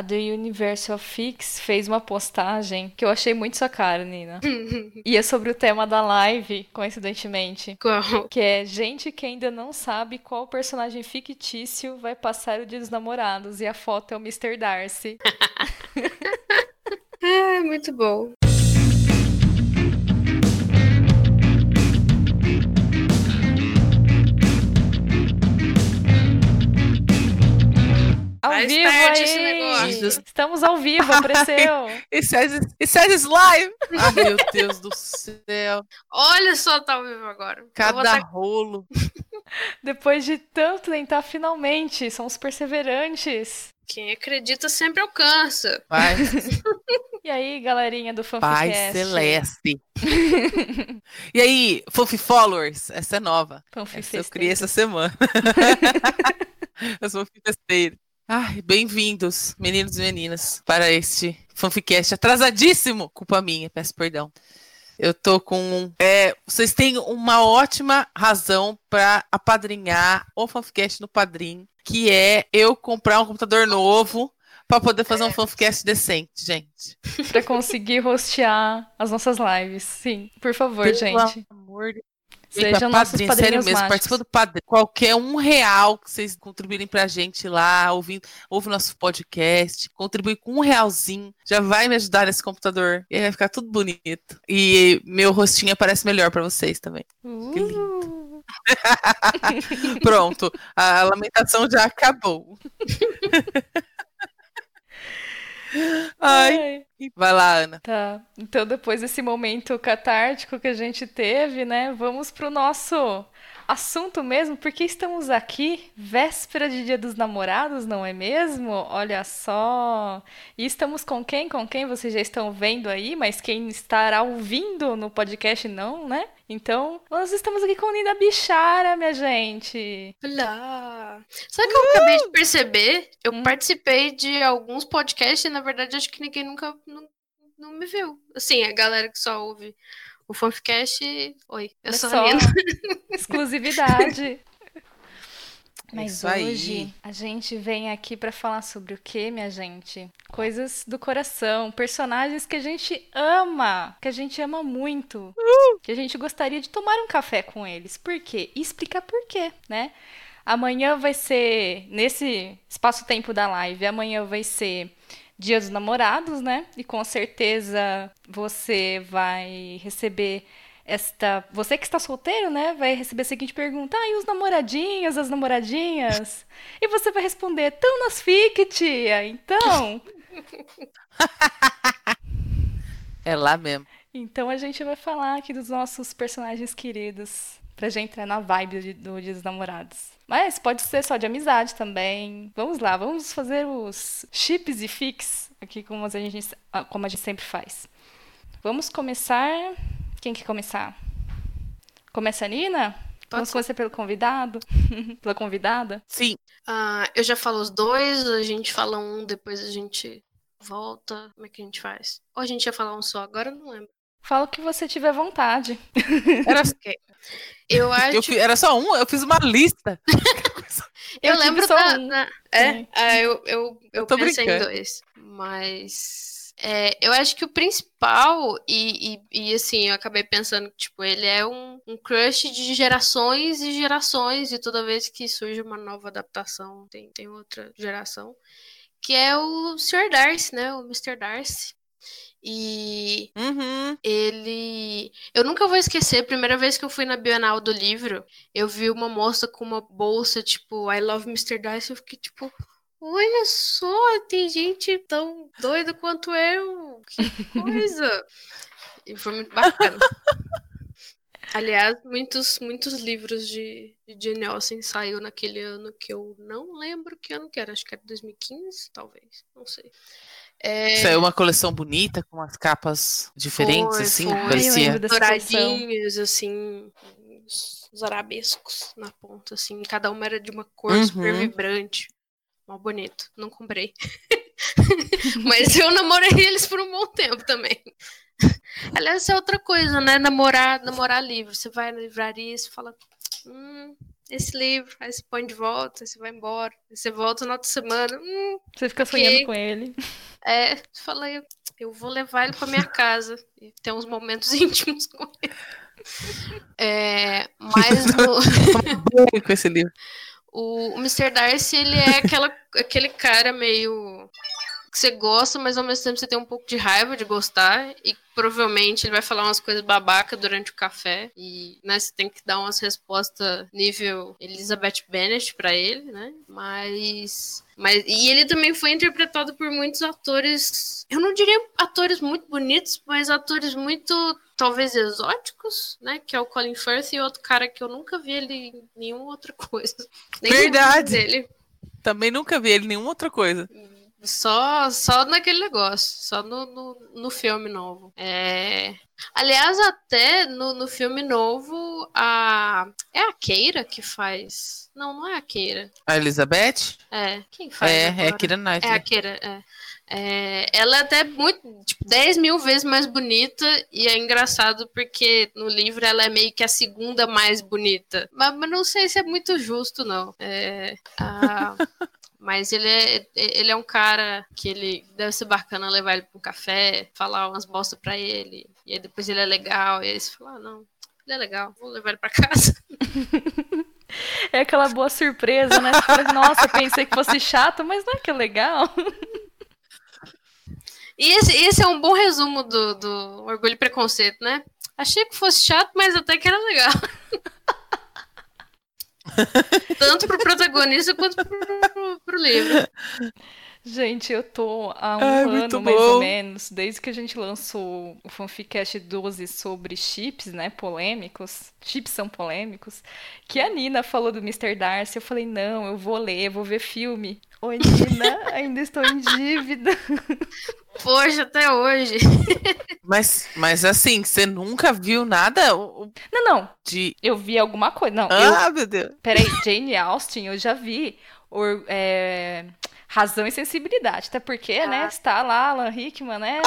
a The Universal Fix fez uma postagem que eu achei muito sua cara, Nina. e é sobre o tema da live, coincidentemente. Qual? Que é gente que ainda não sabe qual personagem fictício vai passar o dia dos namorados. E a foto é o Mr. Darcy. é, muito bom. Ao Faz vivo aí! esse negócio. Estamos ao vivo, apareceu! It says, it says live! Ai, meu Deus do céu. Olha só, tá ao vivo agora. Cada tá- rolo. Depois de tanto tentar, finalmente, somos perseverantes. Quem acredita sempre alcança. Vai, E aí, galerinha do Pai Fanficast? Celeste. e aí, Fofi Followers? Essa é nova. Essa eu criei essa semana. eu sou festeira. Ai, bem-vindos, meninos e meninas, para este fanficast atrasadíssimo. Culpa minha, peço perdão. Eu tô com. é, vocês têm uma ótima razão para apadrinhar o fanficast no Padrim, que é eu comprar um computador novo para poder fazer um fanficast decente, gente. Pra conseguir hostear as nossas lives. Sim, por favor, Pelo gente. amor de Sejam nossos padrinho, padrinhos sério mesmo, mágicos. participa do padrinho. Qualquer um real que vocês contribuírem pra gente lá, ouvindo, ouve nosso podcast, contribui com um realzinho, já vai me ajudar nesse computador. E aí vai ficar tudo bonito. E meu rostinho aparece melhor pra vocês também. Que Uh, Pronto, a lamentação já acabou. Ai, ai. vai lá, Ana. Tá. Então, depois desse momento catártico que a gente teve, né? Vamos pro nosso assunto mesmo, porque estamos aqui, véspera de Dia dos Namorados, não é mesmo? Olha só. E estamos com quem? Com quem vocês já estão vendo aí, mas quem estará ouvindo no podcast não, né? Então, nós estamos aqui com Nina Bichara, minha gente. Olá! Sabe o que eu acabei de perceber? Eu Hum. participei de alguns podcasts e, na verdade, acho que ninguém nunca não, não me viu. Assim, a galera que só ouve o Fanficast. Oi, eu É sou só a Nina. exclusividade. Mas isso aí. hoje a gente vem aqui pra falar sobre o que, minha gente? Coisas do coração, personagens que a gente ama, que a gente ama muito, que a gente gostaria de tomar um café com eles. Por quê? E explicar por quê, né? Amanhã vai ser, nesse espaço-tempo da live, amanhã vai ser Dia dos Namorados, né? E com certeza você vai receber esta. Você que está solteiro, né? Vai receber a seguinte pergunta: Ah, e os namoradinhos, as namoradinhas? E você vai responder: Tão nas fic, tia. Então. É lá mesmo. Então a gente vai falar aqui dos nossos personagens queridos. Pra gente entrar na vibe do Dia dos Namorados. Mas pode ser só de amizade também. Vamos lá, vamos fazer os chips e fix aqui como a gente, como a gente sempre faz. Vamos começar. Quem quer começar? Começa a Nina? Vamos ser. começar pelo convidado? Pela convidada? Sim, Ah, eu já falo os dois, a gente fala um, depois a gente volta. Como é que a gente faz? Ou a gente ia falar um só, agora eu não lembro. Fala o que você tiver vontade. era, Eu acho. eu fi- era só um, eu fiz uma lista. Eu, Eu lembro só da. um. da- é, ah, eu, eu, eu, tô pensei em brincando. dois. Mas. é, eu acho que o principal, e, e, e, assim, eu acabei pensando que, tipo, ele é um, um crush de gerações e gerações, e toda vez que surge uma nova adaptação, tem, tem outra geração, que é o Sr. Darcy, né? O Mr. Darcy. E Uhum. ele. Eu nunca vou esquecer, a primeira vez que eu fui na Bienal do livro, eu vi uma moça com uma bolsa, tipo, I love Mr. Darcy, eu fiquei tipo. Olha só, tem gente tão doida quanto eu. Que coisa! e foi muito bacana. Aliás, muitos, muitos livros de, de Jane Austen saiu naquele ano que eu não lembro que ano que era. Acho que era 2015, talvez. Não sei. É, Saiu uma coleção bonita, com umas capas diferentes, Foi, assim, foi. parecia. douradinhos, assim, uns arabescos na ponta, assim. Cada uma era de uma cor Uhum. super vibrante. Mó bonito. Não comprei. Mas eu namorei eles por um bom tempo também. Aliás, é outra coisa, né? Namorar, namorar livro. Você vai na livraria e você fala. Hum, esse livro, aí você põe de volta, aí você vai embora, aí você volta na outra semana. Hum, você fica okay. sonhando com ele. É, fala, eu, eu vou levar ele pra minha casa e ter uns momentos íntimos com ele. É, mas no... com esse livro. O, o Mr. Darcy, ele é aquela, aquele cara meio que você gosta, mas ao mesmo tempo você tem um pouco de raiva de gostar. E provavelmente ele vai falar umas coisas babaca durante o café. E né, você tem que dar umas respostas nível Elizabeth Bennet para ele, né? Mas. Mas, e ele também foi interpretado por muitos atores, eu não diria atores muito bonitos, mas atores muito, talvez, exóticos, né? Que é o Colin Firth e outro cara que eu nunca vi ele em nenhuma outra coisa. Verdade! Dele. Também nunca vi ele em nenhuma outra coisa. Só, só naquele negócio, só no, no, no filme novo. É... Aliás, até no, no filme novo, a. É a Keira que faz. Não, não é a Keira. A Elizabeth? É. Quem faz? É, agora? é a Keira Knightley. É a Keira, é. É, ela é até muito, tipo, 10 mil vezes mais bonita, e é engraçado porque no livro ela é meio que a segunda mais bonita. Mas, mas não sei se é muito justo, não. É, a, Mas ele é, ele é um cara que ele deve ser bacana levar ele para um café, falar umas bosta para ele. E aí depois ele é legal. E aí você fala, ah, não, ele é legal, vou levar ele para casa. é aquela boa surpresa, né? Você fala, nossa, pensei que fosse chato, mas não é que é legal. E esse, esse é um bom resumo do, do Orgulho e Preconceito, né? Achei que fosse chato, mas até que era legal. Tanto pro protagonista quanto pro, pro, pro livro. Gente, eu tô há um Ai, ano, mais ou menos, desde que a gente lançou o Fanficast 12 sobre chips, né, polêmicos, chips são polêmicos, que a Nina falou do Mr. Darcy, eu falei, não, eu vou ler, eu vou ver filme. Oi, Nina, ainda estou em dívida. Poxa, até hoje. Mas, mas assim, você nunca viu nada? Não, não. De... Eu vi alguma coisa. Não, ah, eu... meu Deus. Peraí, Jane Austen, eu já vi. Or, é... Razão e sensibilidade. Até porque, né, ah. né? Está lá Alan Rickman, né?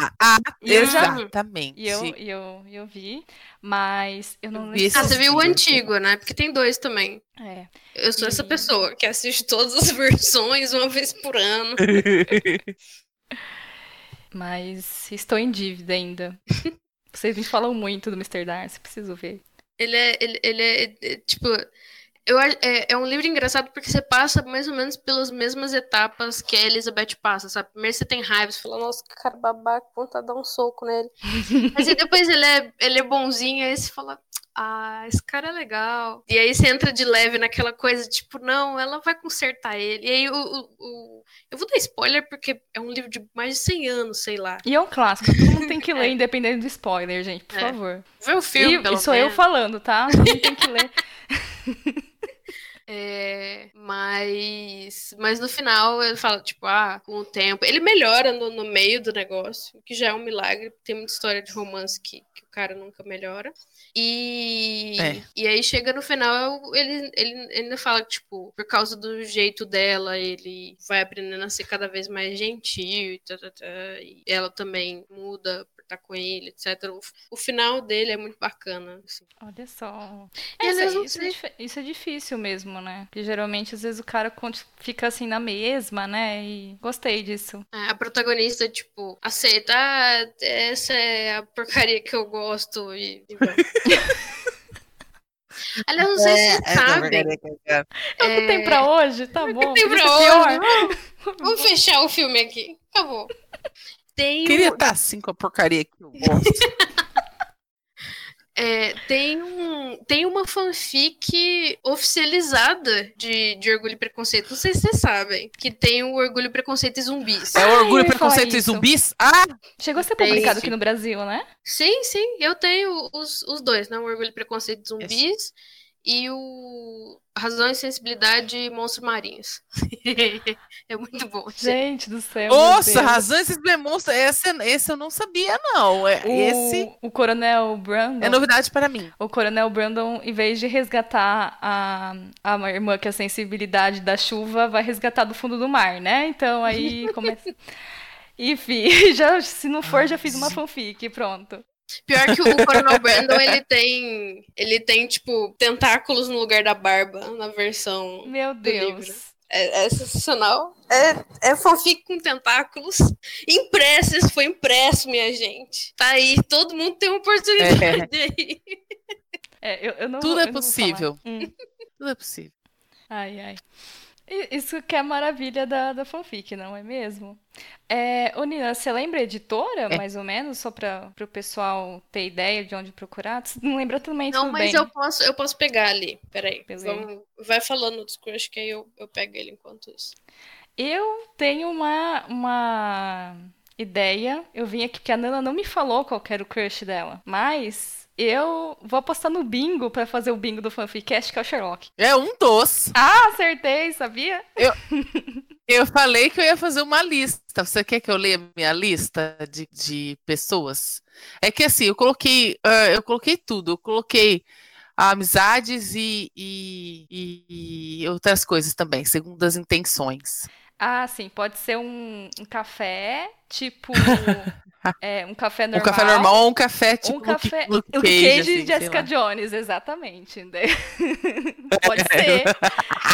Ah, ah exatamente. E eu, e eu, eu vi, mas eu não vi. Ah, você viu o antigo, né? Porque tem dois também. É. Eu sou e... essa pessoa que assiste todas as versões uma vez por ano. Mas estou em dívida ainda. Vocês me falam muito do Mr. Darcy, preciso ver. Ele é, ele, ele é, é tipo, eu, é, é um livro engraçado porque você passa mais ou menos pelas mesmas etapas que a Elizabeth passa, sabe? Primeiro você tem raiva, você fala, nossa, que cara babaca, vontade de dar um soco nele. Mas aí depois ele é, ele é bonzinho, aí você fala, ah, esse cara é legal. E aí você entra de leve naquela coisa, tipo, não, ela vai consertar ele. E aí o, o, o, Eu vou dar spoiler porque é um livro de mais de 100 anos, sei lá. E é um clássico, todo mundo tem que ler, é. independente do spoiler, gente, por é. favor. Vê o filme, e, pelo e sou menos. eu falando, tá? Todo mundo tem que ler. É, mas, mas no final ele fala, tipo, ah, com o tempo. Ele melhora no, no meio do negócio, que já é um milagre. Tem muita história de romance que, que o cara nunca melhora. E, é. e aí chega no final, ele, ele ainda fala que, tipo, por causa do jeito dela, ele vai aprendendo a ser cada vez mais gentil e, tá, tá, tá, e ela também muda estar com ele, etc. O, o, final dele é muito bacana. Assim. Olha só. É, isso, isso, é, isso, é, difícil mesmo, né? Porque geralmente, às vezes, o cara fica assim na mesma, né? E gostei disso. É, a protagonista, tipo, aceita, ah, essa é a porcaria que eu gosto e. e Aliás, não sei é, se você sabe. É o que tem pra hoje? Tá bom. O que tem pra hoje? Vamos, vamos fechar o filme aqui. Acabou. Tem Queria estar assim com a porcaria que eu gosto. É, tem, um, tem uma fanfic oficializada de, de Orgulho e Preconceito. Não sei se vocês sabem. Que tem o Orgulho, Preconceito e Zumbis. É o Orgulho, Preconceito e Zumbis? Ah! Chegou a ser publicado aqui no Brasil, né? Sim, sim. Eu tenho os, os dois, né? O Orgulho, Preconceito e Zumbis e o Razão e Sensibilidade e Monstros Marinhos. é muito bom. Gente do céu. Nossa, Razão e Sensibilidade Monstros. Esse, esse eu não sabia, não. É, o, esse... o Coronel Brandon. É novidade para mim. O Coronel Brandon, em vez de resgatar a, a irmã que é a sensibilidade da chuva, vai resgatar do fundo do mar, né? Então aí começa. Enfim, já, se não for, já fiz uma fanfic, pronto. Pior que o Coronel Brandon, ele tem. Ele tem, tipo, tentáculos no lugar da barba na versão. Meu Deus. É, é, sensacional. É, é fanfic com tentáculos. Impressos, foi impresso, minha gente. Tá aí, todo mundo tem uma oportunidade é. aí. É, eu, eu não, Tudo é possível. Hum. Tudo é possível. Ai, ai. Isso que é a maravilha da, da fanfic, não é mesmo? É, ô Nina, você lembra a editora, é. mais ou menos, só para o pessoal ter ideia de onde procurar? Você não lembra também, Não, mas bem. eu posso, eu posso pegar ali. Peraí. Vamos, vai falando do Crush que aí eu, eu pego ele enquanto isso. Eu tenho uma, uma ideia. Eu vim aqui porque a Nana não me falou qual era o crush dela. Mas eu vou apostar no bingo para fazer o bingo do Fanficast, que é o Sherlock. É um dos. Ah, acertei, sabia? Eu, eu falei que eu ia fazer uma lista. Você quer que eu leia minha lista de, de pessoas? É que assim, eu coloquei, uh, eu coloquei tudo. Eu coloquei amizades e, e, e outras coisas também, segundo as intenções. Ah, sim, pode ser um, um café, tipo é, um café normal. Um café normal ou um café tipo um café, Luke, Luke Cage, Cage assim, Jessica Jones, exatamente. pode ser.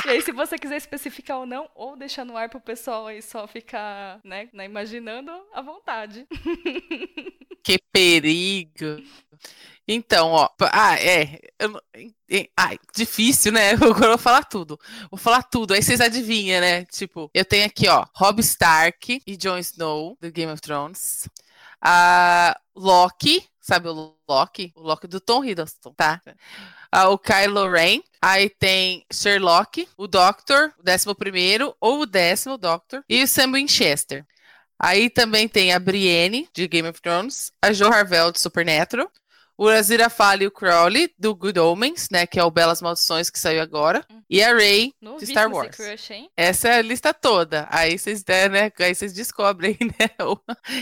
e aí, se você quiser especificar ou não, ou deixar no ar pro pessoal aí só ficar, né, né imaginando, à vontade. Que perigo. Então, ó. Ah, é. Eu, ai, difícil, né? Eu vou falar tudo. Vou falar tudo. Aí vocês adivinham, né? Tipo, eu tenho aqui, ó, Rob Stark e Jon Snow, do Game of Thrones. A Loki, sabe o Loki? O Loki do Tom Hiddleston, tá? Ah, o Kylo Ren. Aí tem Sherlock, o Doctor, o décimo primeiro, ou o décimo Doctor, e o Sam Winchester. Aí também tem a Brienne, de Game of Thrones, a Jo Harvell, de Supernatural, o Aziraphale e o Crowley, do Good Omens, né? Que é o Belas Maldições que saiu agora. Hum. E a Rey, de Star Wars. Crush, Essa é a lista toda. Aí vocês né? Aí vocês descobrem, né?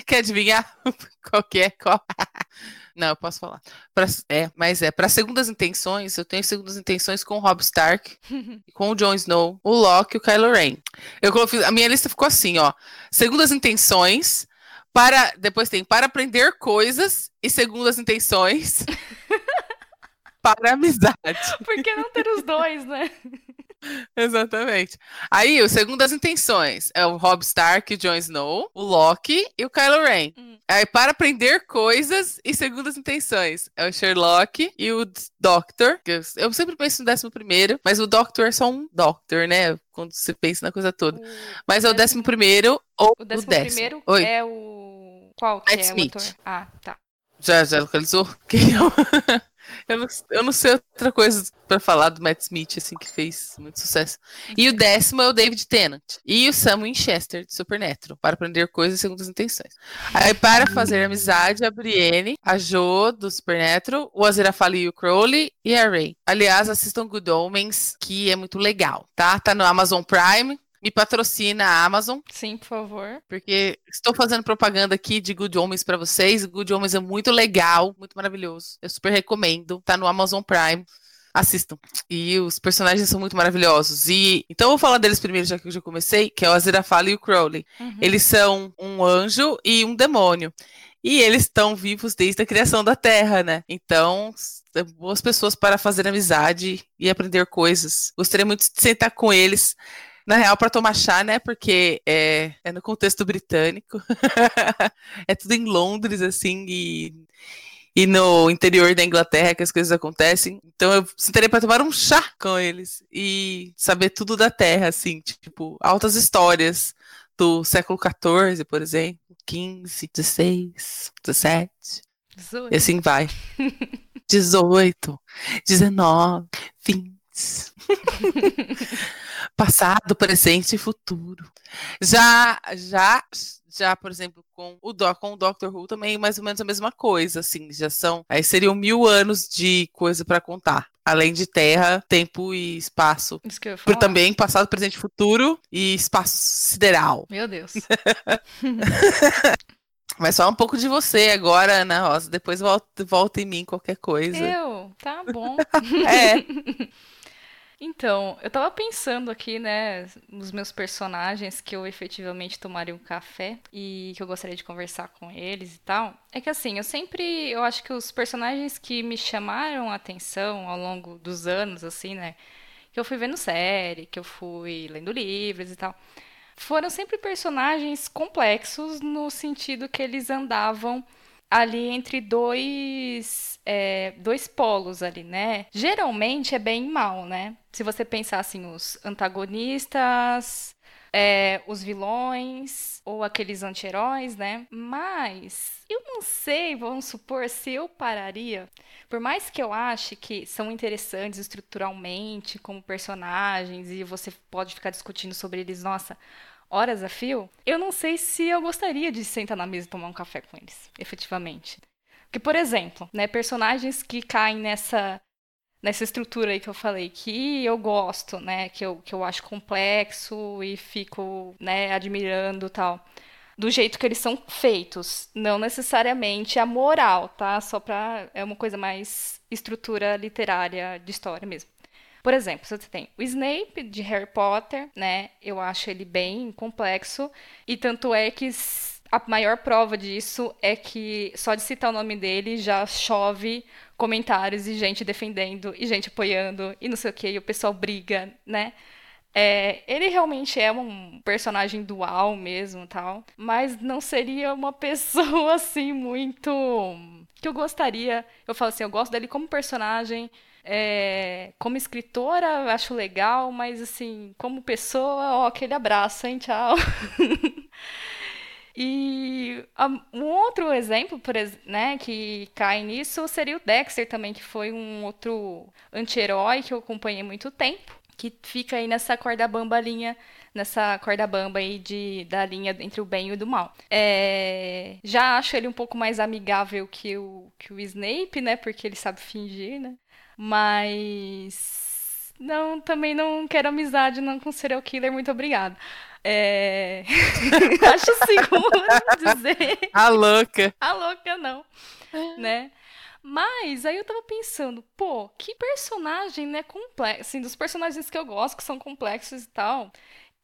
Quer adivinhar qual que é qual? Não, eu posso falar. Pra, é, mas é, para segundas intenções, eu tenho segundas intenções com o Rob Stark, com o Jon Snow, o Loki e o Kylo Ren. Eu, a minha lista ficou assim, ó. Segundas intenções, para depois tem para aprender coisas e segundo as intenções para amizade. Por que não ter os dois, né? Exatamente. Aí, o segundo as intenções é o Rob Stark, o Jon Snow, o Loki e o Kylo Ren. Hum. Aí, para aprender coisas e segundo as intenções, é o Sherlock e o Doctor. Eu sempre penso no décimo primeiro, mas o Doctor é só um Doctor, né? Quando você pensa na coisa toda. O mas é o décimo primeiro ou o décimo. O décimo primeiro Oi. é o... Qual que Matt é Smith. o ator? Ah, tá. Já, já localizou? Quem é o... Eu não, eu não sei outra coisa para falar do Matt Smith, assim, que fez muito sucesso. E o décimo é o David Tennant. E o Sam Winchester, de Supernatural, para aprender coisas segundo as intenções. Aí, para fazer amizade, a Brienne, a Jo, do Supernatural, o Aziraphale e o Crowley, e a Ray. Aliás, assistam Good Omens, que é muito legal, tá? Tá no Amazon Prime, me patrocina a Amazon. Sim, por favor. Porque estou fazendo propaganda aqui de Good Homens para vocês. Good Homens é muito legal, muito maravilhoso. Eu super recomendo. Tá no Amazon Prime. Assistam. E os personagens são muito maravilhosos. E então eu vou falar deles primeiro, já que eu já comecei, que é o Aziraphale e o Crowley. Uhum. Eles são um anjo e um demônio. E eles estão vivos desde a criação da Terra, né? Então, boas pessoas para fazer amizade e aprender coisas. Gostaria muito de sentar com eles na real, para tomar chá, né? Porque é, é no contexto britânico. é tudo em Londres, assim, e, e no interior da Inglaterra que as coisas acontecem. Então eu sentaria para tomar um chá com eles e saber tudo da Terra, assim, tipo, altas histórias do século XIV, por exemplo, XV, XVI, XVII. 18. E assim vai. 18, 19, 20. Passado, presente e futuro. Já, já, já, por exemplo, com o, Doc, com o Doctor Who também mais ou menos a mesma coisa, assim, já são, aí seriam mil anos de coisa para contar. Além de terra, tempo e espaço. Isso que eu Por também passado, presente e futuro e espaço sideral. Meu Deus. Mas só um pouco de você agora, Ana Rosa. Depois volta, volta em mim qualquer coisa. Eu? Tá bom. é. Então, eu tava pensando aqui, né, nos meus personagens que eu efetivamente tomaria um café e que eu gostaria de conversar com eles e tal. É que assim, eu sempre, eu acho que os personagens que me chamaram a atenção ao longo dos anos, assim, né, que eu fui vendo série, que eu fui lendo livros e tal, foram sempre personagens complexos no sentido que eles andavam ali entre dois, é, dois polos ali, né? Geralmente é bem mal, né? Se você pensar assim, os antagonistas, é, os vilões ou aqueles anti-heróis, né? Mas eu não sei, vamos supor, se eu pararia. Por mais que eu ache que são interessantes estruturalmente como personagens e você pode ficar discutindo sobre eles, nossa, horas a fio, eu não sei se eu gostaria de sentar na mesa e tomar um café com eles, efetivamente. Porque, por exemplo, né, personagens que caem nessa nessa estrutura aí que eu falei, que eu gosto, né, que eu, que eu acho complexo e fico, né, admirando tal. Do jeito que eles são feitos, não necessariamente a moral, tá? Só pra. É uma coisa mais estrutura literária de história mesmo. Por exemplo, você tem o Snape de Harry Potter, né? Eu acho ele bem complexo e tanto é que a maior prova disso é que só de citar o nome dele já chove comentários e gente defendendo e gente apoiando e não sei o que, e o pessoal briga, né? É, ele realmente é um personagem dual mesmo, tal, mas não seria uma pessoa assim muito que eu gostaria. Eu falo assim, eu gosto dele como personagem, é, como escritora, acho legal, mas assim, como pessoa, ó, aquele abraço, hein? Tchau. E um outro exemplo, né, que cai nisso seria o Dexter também, que foi um outro anti-herói que eu acompanhei muito tempo, que fica aí nessa corda bamba linha, nessa corda bamba aí de, da linha entre o bem e o do mal. É, já acho ele um pouco mais amigável que o, que o Snape, né, porque ele sabe fingir, né. Mas. Não, também não quero amizade não com serial killer, muito obrigada. É... Acho seguro dizer. A louca. A louca, não. Né? Mas aí eu tava pensando, pô, que personagem, né, complexo, assim, dos personagens que eu gosto, que são complexos e tal,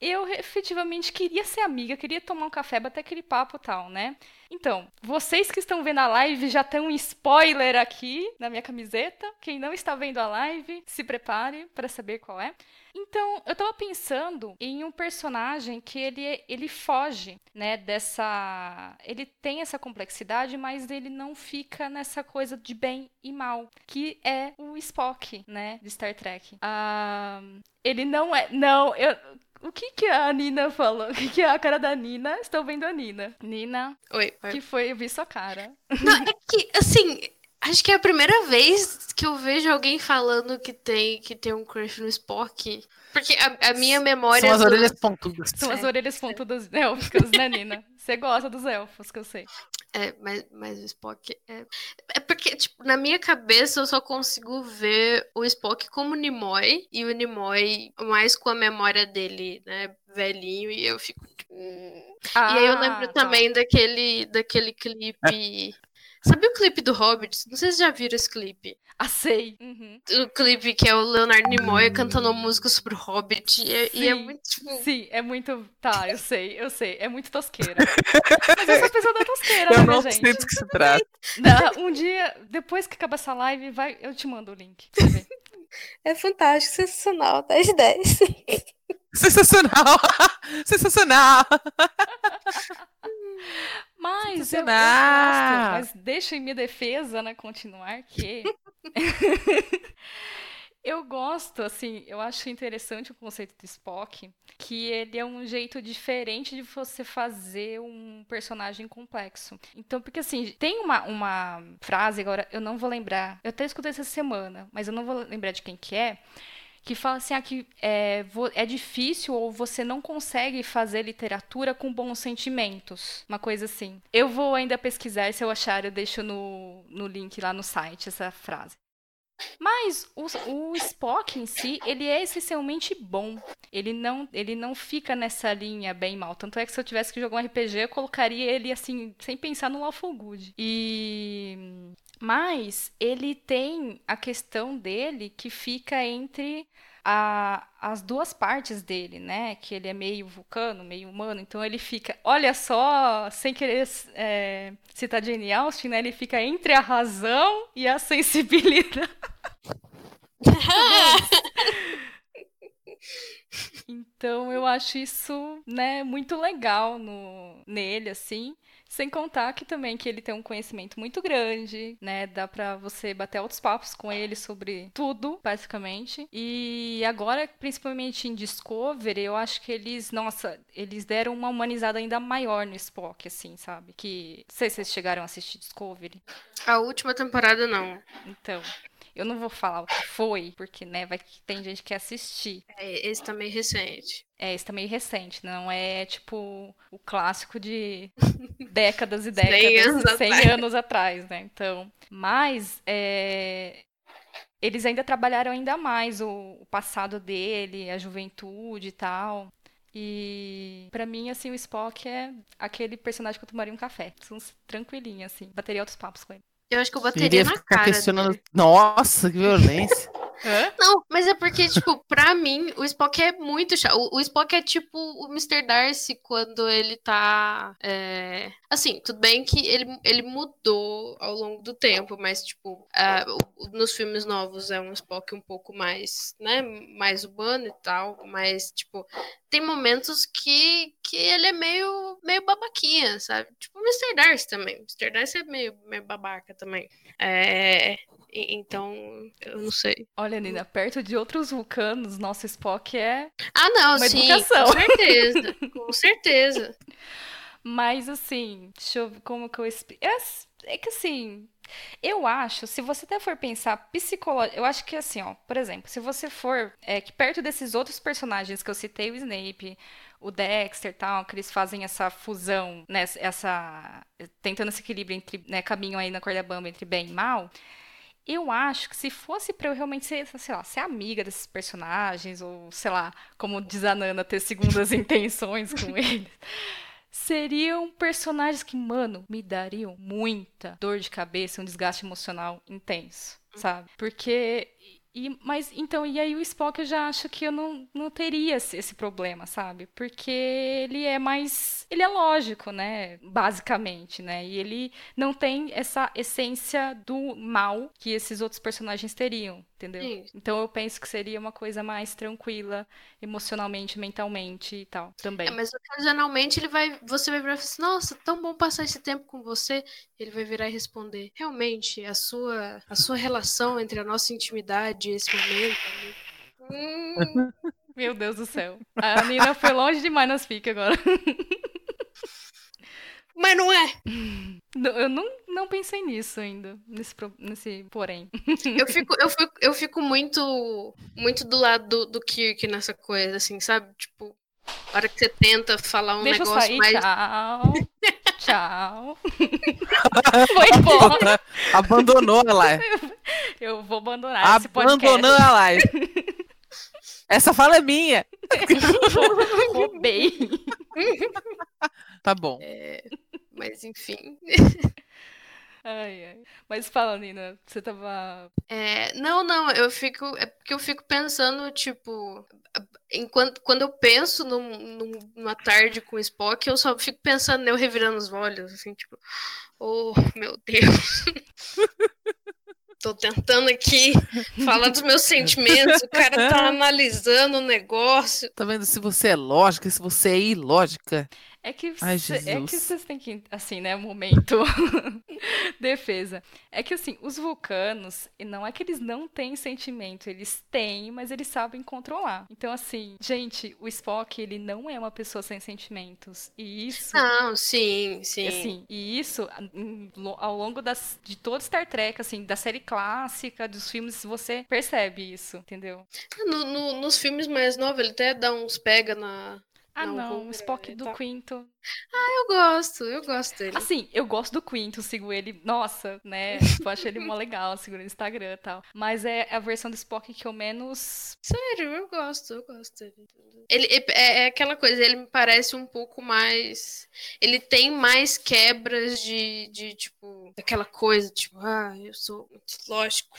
eu efetivamente queria ser amiga, queria tomar um café, bater aquele papo tal, né? Então, vocês que estão vendo a live já tem um spoiler aqui na minha camiseta. Quem não está vendo a live, se prepare para saber qual é. Então, eu tava pensando em um personagem que ele, ele foge, né, dessa... Ele tem essa complexidade, mas ele não fica nessa coisa de bem e mal, que é o Spock, né, de Star Trek. Ah, ele não é... Não, eu... O que que a Nina falou? O que que é a cara da Nina? Estou vendo a Nina. Nina. Oi. Que foi, eu vi sua cara. Não, é que, assim, acho que é a primeira vez que eu vejo alguém falando que tem, que tem um crush no Spock. Porque a, a minha memória. São as do... orelhas pontudas. São as é. orelhas pontudas élficas, né, Nina? Você gosta dos elfos, que eu sei. É, mas, mas o Spock é. É porque, tipo, na minha cabeça eu só consigo ver o Spock como Nimoy e o Nimoy mais com a memória dele, né? Velhinho, e eu fico. Ah, e aí eu lembro tá. também daquele, daquele clipe. Sabe o clipe do Hobbit? Não sei se já viram esse clipe. Ah, sei. Uhum. O clipe que é o Leonardo Nimoy cantando uma música sobre o Hobbit. E é, e é, muito. Tipo... Sim, é muito. Tá, eu sei, eu sei. É muito tosqueira. Mas eu sou a pessoa da tosqueira, eu né, não gente? sei do que se trata. Não, um dia, depois que acabar essa live, vai, eu te mando o link. É fantástico, sensacional, 10 de 10. Sensacional! Sensacional! Mas eu, eu gosto, mas deixa em minha defesa, né, continuar que eu gosto, assim, eu acho interessante o conceito do Spock, que ele é um jeito diferente de você fazer um personagem complexo. Então, porque assim, tem uma, uma frase, agora eu não vou lembrar, eu até escutei essa semana, mas eu não vou lembrar de quem que é, que fala assim, ah, que é, é difícil ou você não consegue fazer literatura com bons sentimentos. Uma coisa assim. Eu vou ainda pesquisar, se eu achar, eu deixo no, no link lá no site essa frase. Mas o, o, Spock em si, ele é essencialmente bom. Ele não, ele não fica nessa linha bem mal. Tanto é que se eu tivesse que jogar um RPG, eu colocaria ele assim, sem pensar no Lawful Good. E mas ele tem a questão dele que fica entre a, as duas partes dele, né? Que ele é meio vulcano, meio humano, então ele fica, olha só, sem querer é, citar Jane Austen, né? Ele fica entre a razão e a sensibilidade. então eu acho isso, né, muito legal no nele assim. Sem contar que também que ele tem um conhecimento muito grande, né? Dá para você bater altos papos com ele sobre tudo, basicamente. E agora, principalmente em Discovery, eu acho que eles, nossa, eles deram uma humanizada ainda maior no Spock, assim, sabe? Que. Não sei se vocês chegaram a assistir Discovery. A última temporada, não. Então. Eu não vou falar o que foi, porque, né, vai que tem gente que quer assistir. É, esse tá meio recente. É, esse tá meio recente, não é tipo o clássico de décadas e décadas, 100 anos, 100 atrás. anos atrás, né? Então, mas é, eles ainda trabalharam ainda mais o, o passado dele, a juventude e tal. E para mim, assim, o Spock é aquele personagem que eu tomaria um café. Tranquilinho, assim. Bateria altos papos com ele. Eu acho que eu bateria Iria na ficar cara questionando. Dele. Nossa, que violência. Não, mas é porque, tipo, pra mim, o Spock é muito chato. O, o Spock é tipo o Mr. Darcy quando ele tá. É... Assim, tudo bem que ele, ele mudou ao longo do tempo, mas, tipo, é, nos filmes novos é um Spock um pouco mais, né, mais urbano e tal, mas, tipo, tem momentos que, que ele é meio, meio babaquinha, sabe? Tipo, o Mr. Darcy também. Mr. Darcy é meio, meio babaca também. É, então, eu não sei. Olha, Nina, perto de outros vulcanos, nosso Spock é. Ah, não, uma sim. Educação. Com certeza. com certeza. Mas, assim, deixa eu ver como que eu explico. É, é que, assim, eu acho, se você até for pensar psicológico, eu acho que assim, ó, por exemplo, se você for é, que perto desses outros personagens que eu citei, o Snape, o Dexter e tal, que eles fazem essa fusão, né, essa tentando esse equilíbrio entre, né, caminho aí na corda bamba entre bem e mal, eu acho que se fosse para eu realmente ser, sei lá, ser amiga desses personagens, ou, sei lá, como diz a Nana, ter segundas intenções com eles, seriam personagens que, mano, me dariam muita dor de cabeça, um desgaste emocional intenso, sabe? Porque e, mas então, e aí o Spock eu já acho que eu não, não teria esse, esse, problema, sabe? Porque ele é mais. Ele é lógico, né? Basicamente, né? E ele não tem essa essência do mal que esses outros personagens teriam entendeu? Sim. Então eu penso que seria uma coisa mais tranquila, emocionalmente, mentalmente e tal, também. É, mas ocasionalmente ele vai, você vai virar e falar assim, nossa, tão bom passar esse tempo com você. Ele vai virar e responder, realmente, a sua, a sua relação entre a nossa intimidade e esse momento... Hum... Meu Deus do céu. A Nina foi longe demais nas fica agora. Mas não é. Eu não, não pensei nisso ainda, nesse, nesse porém. Eu fico, eu fico, eu fico muito, muito do lado do, do Kirk nessa coisa, assim, sabe? Tipo, a hora que você tenta falar um Deixa negócio sair, mais. Tchau. tchau. Foi embora. Abandonou a live. Eu vou abandonar Abandonando a live. Essa fala é minha. Roubei. Tá bom. É, mas enfim. Ai, ai. Mas fala, Nina, você tava. É, não, não, eu fico. É porque eu fico pensando, tipo. Enquanto, quando eu penso num, numa tarde com Spock, eu só fico pensando eu revirando os olhos, assim, tipo. Oh, meu Deus. Tô tentando aqui falar dos meus sentimentos. O cara tá analisando o negócio. Tá vendo se você é lógica, se você é ilógica. É que, Ai, é que vocês têm que, assim, né, momento defesa. É que, assim, os vulcanos, não é que eles não têm sentimento, eles têm, mas eles sabem controlar. Então, assim, gente, o Spock, ele não é uma pessoa sem sentimentos. E isso... Não, sim, sim. Assim, e isso, ao longo das, de todo Star Trek, assim, da série clássica, dos filmes, você percebe isso, entendeu? No, no, nos filmes mais novos, ele até dá uns pega na, ah, não, não o Spock do tá. Quinto. Ah, eu gosto, eu gosto dele. Assim, eu gosto do Quinto, sigo ele, nossa, né? eu acho ele mó legal, sigo no Instagram e tal. Mas é a versão do Spock que eu menos. Sério, eu gosto, eu gosto dele. Ele é, é aquela coisa, ele me parece um pouco mais. Ele tem mais quebras de, de tipo, aquela coisa, tipo, ah, eu sou muito lógico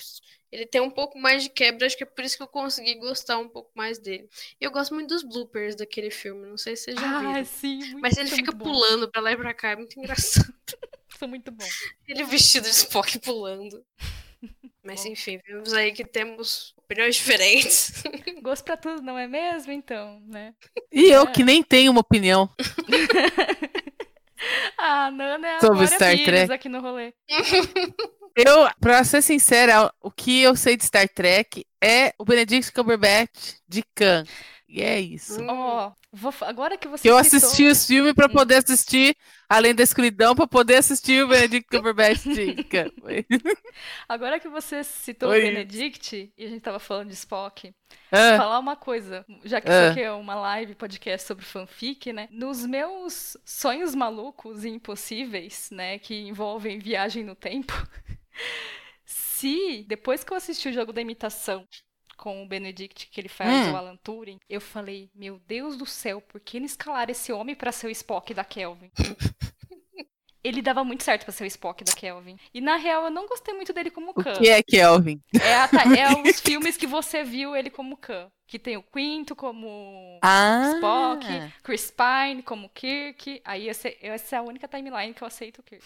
ele tem um pouco mais de quebra, acho que é por isso que eu consegui gostar um pouco mais dele. Eu gosto muito dos bloopers daquele filme, não sei se vocês já viram. Ah, sim, muito, Mas ele fica pulando pra lá e pra cá, é muito engraçado. São muito bom. Ele vestido de Spock pulando. Mas bom. enfim, vemos aí que temos opiniões diferentes. Gosto pra tudo, não é mesmo? Então, né? E é. eu que nem tenho uma opinião. ah, Nana é a Sobre Star Trek aqui no rolê. Eu, pra ser sincera, o que eu sei de Star Trek é o Benedict Cumberbatch de Khan. E é isso. Ó, oh, agora que você Eu citou... assisti os filmes para poder assistir, além da escuridão, para poder assistir o Benedict Cumberbatch de Khan. agora que você citou Oi. o Benedict, e a gente tava falando de Spock, ah. falar uma coisa, já que ah. isso aqui é uma live, podcast sobre fanfic, né? Nos meus sonhos malucos e impossíveis, né, que envolvem viagem no tempo... Se, depois que eu assisti o jogo da imitação com o Benedict que ele faz, hum. o Alan Turing, eu falei, meu Deus do céu, por que não escalar esse homem para ser o Spock da Kelvin? ele dava muito certo para ser o Spock da Kelvin. E na real, eu não gostei muito dele como Khan. O que é Kelvin? É, a, é os filmes que você viu ele como Khan. Que tem o Quinto como ah. Spock, Chris Pine como Kirk. Aí essa, essa é a única timeline que eu aceito o Kirk.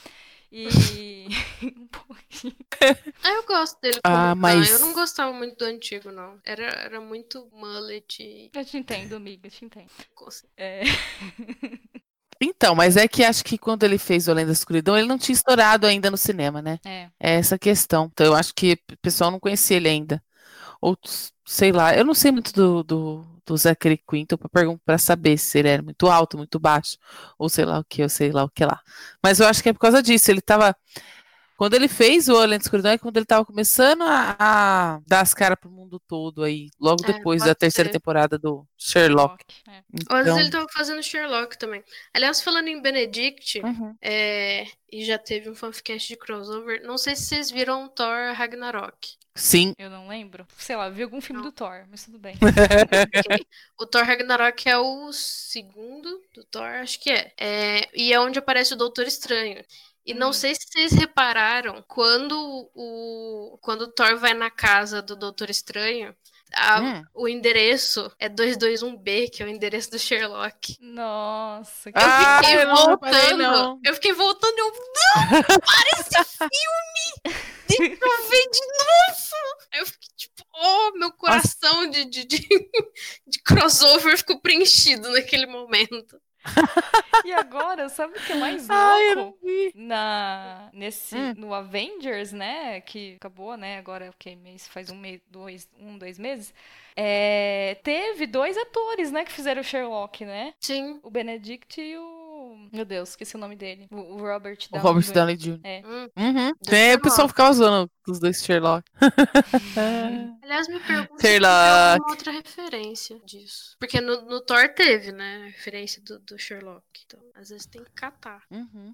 E. um pouquinho. Ah, eu gosto dele como ah, mas... Eu não gostava muito do antigo, não. Era, era muito mullet. Eu te entendo, amiga, eu te entendo. É. Então, mas é que acho que quando ele fez o Além da Escuridão, ele não tinha estourado ainda no cinema, né? É. É essa questão. Então eu acho que o pessoal não conhecia ele ainda. Ou, sei lá, eu não sei muito do, do, do Zachary Quinto para saber se ele era muito alto, muito baixo, ou sei lá o que, ou sei lá o que lá. Mas eu acho que é por causa disso. Ele tava. Quando ele fez o da Escuridão, é quando ele tava começando a, a dar as caras pro mundo todo aí, logo é, depois da terceira ser. temporada do Sherlock. É. Então... Às vezes ele tava fazendo Sherlock também. Aliás, falando em Benedict, uhum. é, e já teve um fanficast de crossover, não sei se vocês viram Thor Ragnarok. Sim. Eu não lembro. Sei lá, vi algum filme não. do Thor, mas tudo bem. O Thor Ragnarok é o segundo do Thor, acho que é. é. E é onde aparece o Doutor Estranho. E não hum. sei se vocês repararam, quando o, quando o Thor vai na casa do Doutor Estranho, a, hum. O endereço é 221B, que é o endereço do Sherlock. Nossa, que ah, eu fiquei eu voltando. Não eu fiquei voltando e eu. Não! Para esse filme! Deixa eu ver de novo! Aí eu fiquei tipo, oh, meu coração de, de, de, de crossover ficou preenchido naquele momento. e agora, sabe o que é mais louco? Ai, Na, nesse, hum. No Avengers, né? Que acabou, né? Agora, o que? Mês, faz um mês, dois, um, dois meses. É, teve dois atores, né? Que fizeram o Sherlock, né? Sim. O Benedict e o meu Deus, esqueci o nome dele. O, Robert Downey. O Robert Downey Jr. É. Hum. Uhum. Tem, o pessoal ficava usando os dois Sherlock. Aliás, me pergunto Sherlock. se tem alguma outra referência disso. Porque no, no Thor teve, né? A referência do, do Sherlock. Então, às vezes tem que catar. Uhum.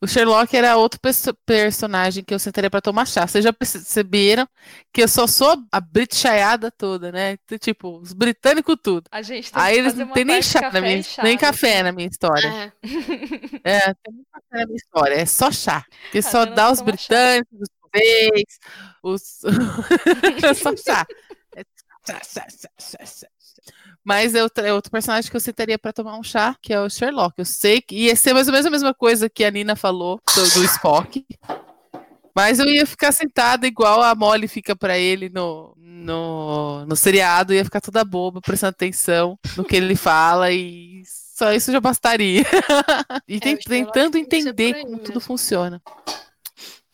O Sherlock era outro perso personagem que eu sentaria pra tomar chá. Vocês já perceberam que eu só sou a britchaiada toda, né? Tipo, os britânicos tudo. A gente Aí eles não tem nem chá, na minha, chá, nem café na minha história. É. É, tem café na minha história, é só chá. Que ah, só dá os britânicos, os portugueses, os. É chá, Mas é outro, é outro personagem que eu citaria para tomar um chá, que é o Sherlock. Eu sei que ia ser mais ou menos a mesma coisa que a Nina falou do, do Spock. Mas eu ia ficar sentada igual a Molly fica para ele no, no, no seriado, ia ficar toda boba, prestando atenção no que ele fala e só isso já bastaria. e é, tentando entender como mesmo. tudo funciona.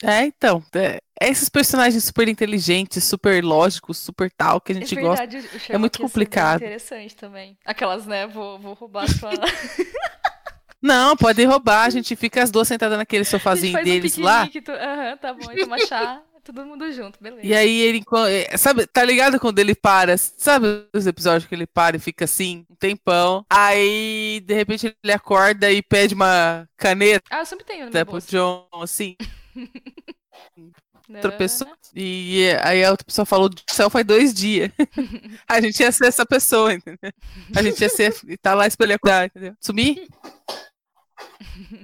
É, então. É, esses personagens super inteligentes, super lógicos, super tal, que a gente é verdade, gosta. É muito complicado. É interessante também. Aquelas, né? Vou, vou roubar a sua. Não, pode roubar, a gente fica as duas sentadas naquele sofazinho deles um lá. Tu... Aham, tá bom, e toma chá. Todo mundo junto, beleza. E aí ele, é, sabe, tá ligado quando ele para? Sabe os episódios que ele para e fica assim, um tempão. Aí, de repente, ele acorda e pede uma caneta. Ah, eu sempre tenho meu pro John, assim. outra pessoa. E aí a outra pessoa falou do céu faz dois dias. a gente ia ser essa pessoa, entendeu? A gente ia ser. tá lá espelhar, entendeu? Sumir?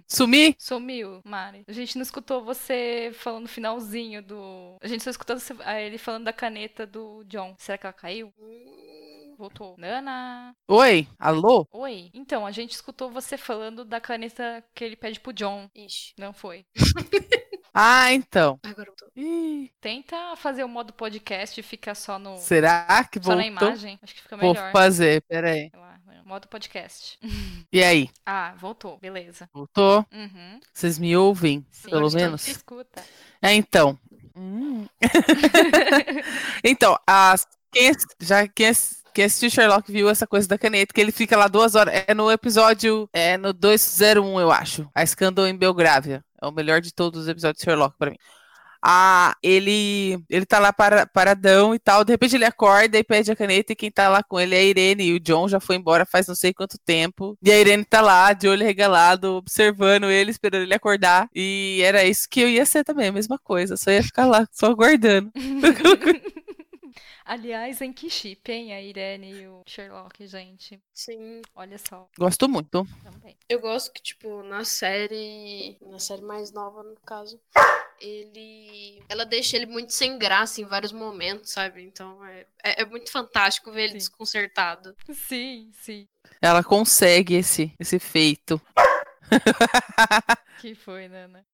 Sumi? Sumiu, Mari. A gente não escutou você falando no finalzinho do. A gente só escutou ele falando da caneta do John. Será que ela caiu? Voltou. Nana. Oi, alô? Oi. Então, a gente escutou você falando da caneta que ele pede pro John. Ixi. Não foi. Ah, então. Agora eu tô. Ih. Tenta fazer o modo podcast e ficar só no. Será que Só voltou? na imagem. Acho que fica melhor. Vou fazer, peraí. Sei lá, modo podcast. E aí? Ah, voltou. Beleza. Voltou? Uhum. Vocês me ouvem, Sim, pelo menos? Escuta. É, então. Hum. então, as, quem, já quem assistiu Sherlock viu essa coisa da caneta, que ele fica lá duas horas. É no episódio, é no 201, eu acho. A Scandal em Belgrávia. É o melhor de todos os episódios de Sherlock pra mim. Ah, ele, ele tá lá para, paradão e tal. De repente ele acorda e pede a caneta. E quem tá lá com ele é a Irene. E o John já foi embora faz não sei quanto tempo. E a Irene tá lá, de olho regalado, observando ele, esperando ele acordar. E era isso que eu ia ser também, a mesma coisa. Só ia ficar lá, só aguardando. Aliás, em que chip, hein? A Irene e o Sherlock, gente. Sim. Olha só, Gosto muito. também. Eu gosto que, tipo, na série. Na série mais nova, no caso. Ele. Ela deixa ele muito sem graça em vários momentos, sabe? Então é, é, é muito fantástico ver ele Sim. desconcertado. Sim, sim. Ela consegue esse, esse feito. Que foi, Nana?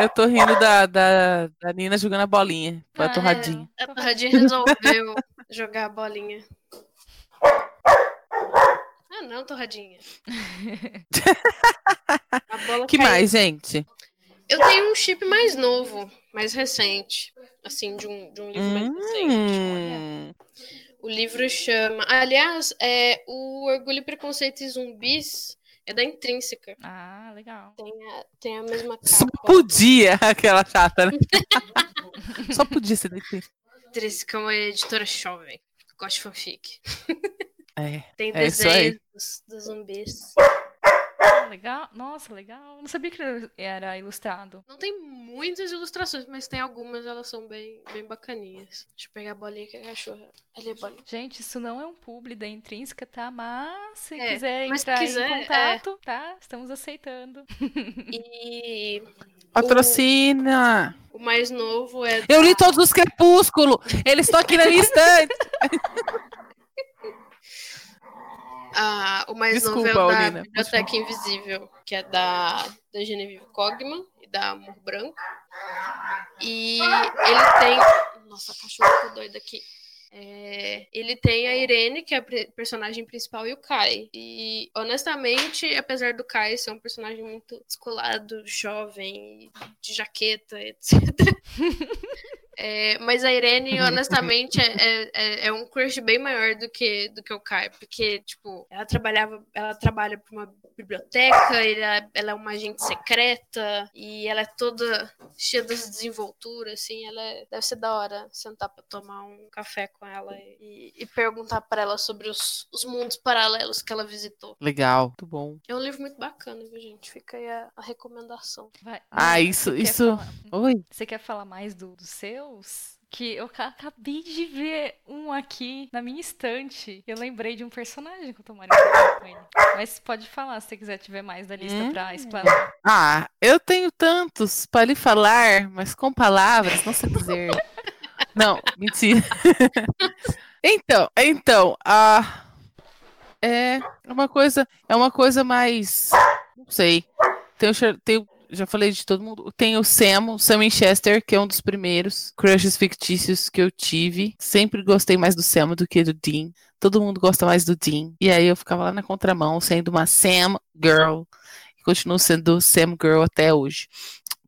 Eu tô rindo da, da, da Nina jogando a bolinha. Foi a Ah, torradinha. A Torradinha resolveu jogar a bolinha. Ah, não, Torradinha. A bola que caiu. mais, gente? Eu tenho um chip mais novo, mais recente. Assim, de um, de um livro mais recente. Hum, O livro chama. Aliás, é o Orgulho, e Preconceito e Zumbis é da Intrínseca. Ah, legal. Tem a, tem a mesma só capa. podia aquela chata, né? só podia ser daqui. Intrínseca é uma editora jovem. que Gosta de fanfic. É. Tem É isso aí. desenhos dos, dos zumbis. Legal. Nossa, legal. Eu não sabia que ele era ilustrado. Não tem muitas ilustrações, mas tem algumas, elas são bem, bem bacaninhas. Deixa eu pegar a bolinha que é a cachorra. Ali é bolinha. Gente, isso não é um publi da Intrínseca, tá? Mas se É, quiser mas se entrar quiser, em contato, tá? Estamos aceitando. E Patrocina! o mais novo é. Eu li todos os Crepúsculo! Eles estão aqui na minha estante! Ah, o mais Desculpa, novo é o da. Biblioteca Invisível, que é da, da Genevieve Cogman e da Amor Branco. E ele tem. Nossa, a cachorra ficou doida aqui. É, ele tem a Irene, que é a personagem principal, e o Kai. E, honestamente, apesar do Kai ser um personagem muito descolado, jovem, de jaqueta, etc. é, mas a Irene, honestamente, é, é- é, é um crush bem maior do que, do que o Kai. Porque, tipo, ela trabalhava, ela trabalha para uma biblioteca, ela, ela é uma agente secreta, e ela é toda cheia das desenvolturas, assim, ela é- deve ser da hora sentar pra tomar um café com ela e, e perguntar pra ela sobre os, os mundos paralelos que ela visitou. Legal, muito bom. É um livro muito bacana, viu, gente? Fica aí a, a recomendação. Vai. Ah, isso- isso- falar- Oi? Você quer falar mais do, dos seus? Que eu ca- acabei de ver um aqui na minha estante. Eu lembrei de um personagem que eu tomaria com ele. Mas pode falar se você quiser tiver mais da lista Hum. pra explanar. Ah, eu tenho tantos para lhe falar, mas com palavras, não sei dizer. Não, mentira. Então, então, a é uma coisa, é uma coisa mais, não sei. Tem tem o- já falei de todo mundo. Tem o Sam, o Sam Winchester, que é um dos primeiros crushes fictícios que eu tive. Sempre gostei mais do Sam do que do Dean. Todo mundo gosta mais do Dean. E aí eu ficava lá na contramão, sendo uma Sam girl. E continuo sendo Sam girl até hoje.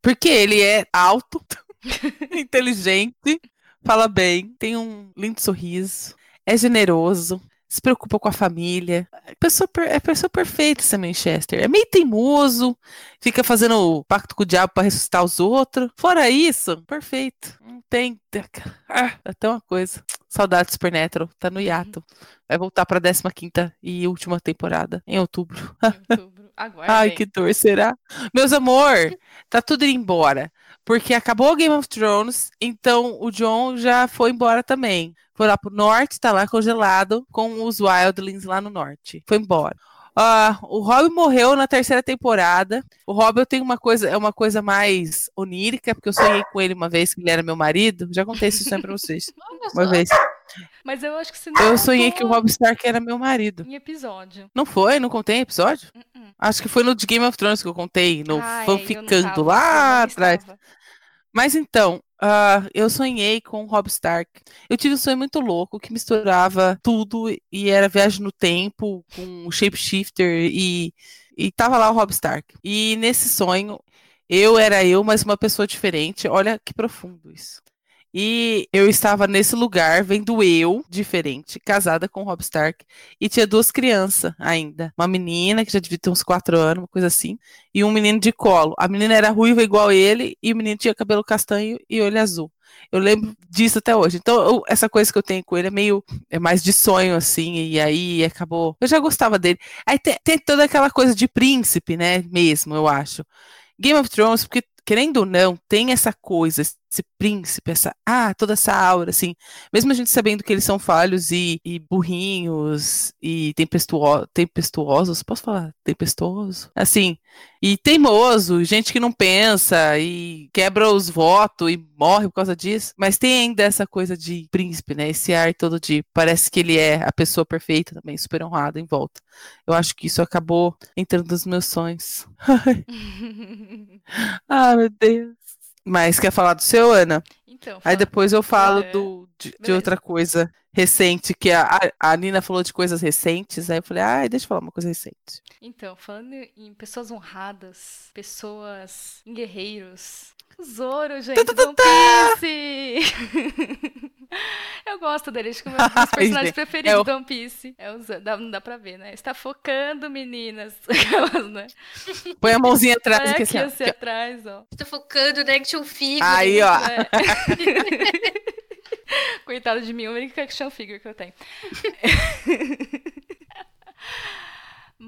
Porque ele é alto, inteligente, fala bem, tem um lindo sorriso, é generoso, se preocupa com a família. É pessoa, é pessoa perfeita, Sam Winchester. É meio teimoso, fica fazendo o pacto com o diabo para ressuscitar os outros. Fora isso, perfeito. Não tem. Ah, até uma coisa. Saudade do Supernatural, tá no hiato. Vai voltar pra 15 e última temporada, em outubro. Em outubro. Aguardem. Ai, que dor, será? Meus amor, tá tudo indo embora. Porque acabou o Game of Thrones, então o John já foi embora também. Foi lá pro norte, tá lá congelado com os Wildlings lá no norte. Foi embora. Uh, o Rob morreu na terceira temporada. O Rob eu tenho uma coisa, é uma coisa mais onírica, porque eu sonhei com ele uma vez que ele era meu marido. Já contei esse sonho pra vocês. uma vez. Mas eu acho que você não Eu sonhei que o Rob Stark era meu marido. Em episódio. Não foi? Não contei em episódio? Uh -uh. Acho que foi no de Game of Thrones que eu contei, no Ai, Fanficando lá atrás. Mas então, uh, eu sonhei com Rob Stark. Eu tive um sonho muito louco que misturava tudo e era viagem no tempo com shapeshifter e, e tava lá o Rob Stark. E nesse sonho, eu era eu, mas uma pessoa diferente. Olha que profundo isso. E eu estava nesse lugar, vendo eu, diferente, casada com o Rob Stark, e tinha duas crianças ainda. Uma menina, que já devia ter uns quatro anos, uma coisa assim, e um menino de colo. A menina era ruiva igual ele, e o menino tinha cabelo castanho e olho azul. Eu lembro disso até hoje. Então, eu, essa coisa que eu tenho com ele é meio. É mais de sonho, assim, e aí acabou. Eu já gostava dele. Aí tem, tem toda aquela coisa de príncipe, né? Mesmo, eu acho. Game of Thrones, porque querendo ou não, tem essa coisa, esse príncipe, essa, ah, toda essa aura, assim, mesmo a gente sabendo que eles são falhos e, e burrinhos e tempestuosos, tempestuosos, posso falar tempestuoso? Assim, e teimoso, gente que não pensa e quebra os votos e morre por causa disso, mas tem ainda essa coisa de príncipe, né, esse ar todo de, parece que ele é a pessoa perfeita também, super honrada em volta. Eu acho que isso acabou entrando nos meus sonhos. ah, meu Deus. Mas quer falar do seu, Ana? Então. Aí depois eu falo é... do, de, de, outra coisa recente, que a, a Nina falou de coisas recentes, aí eu falei, ah, deixa eu falar uma coisa recente. Então, falando em pessoas honradas, pessoas em guerreiros, Zoro, gente, One Piece! Eu gosto dele, acho que é um dos meus personagens preferidos é o... do One Piece. É o dá, não dá pra ver, né? Está focando, meninas. né? Põe a mãozinha atrás. Olha aqui, assim, assim atrás, ó. Está focando no action figure. Aí, ó. É. Coitado de mim, a única action figure que eu tenho.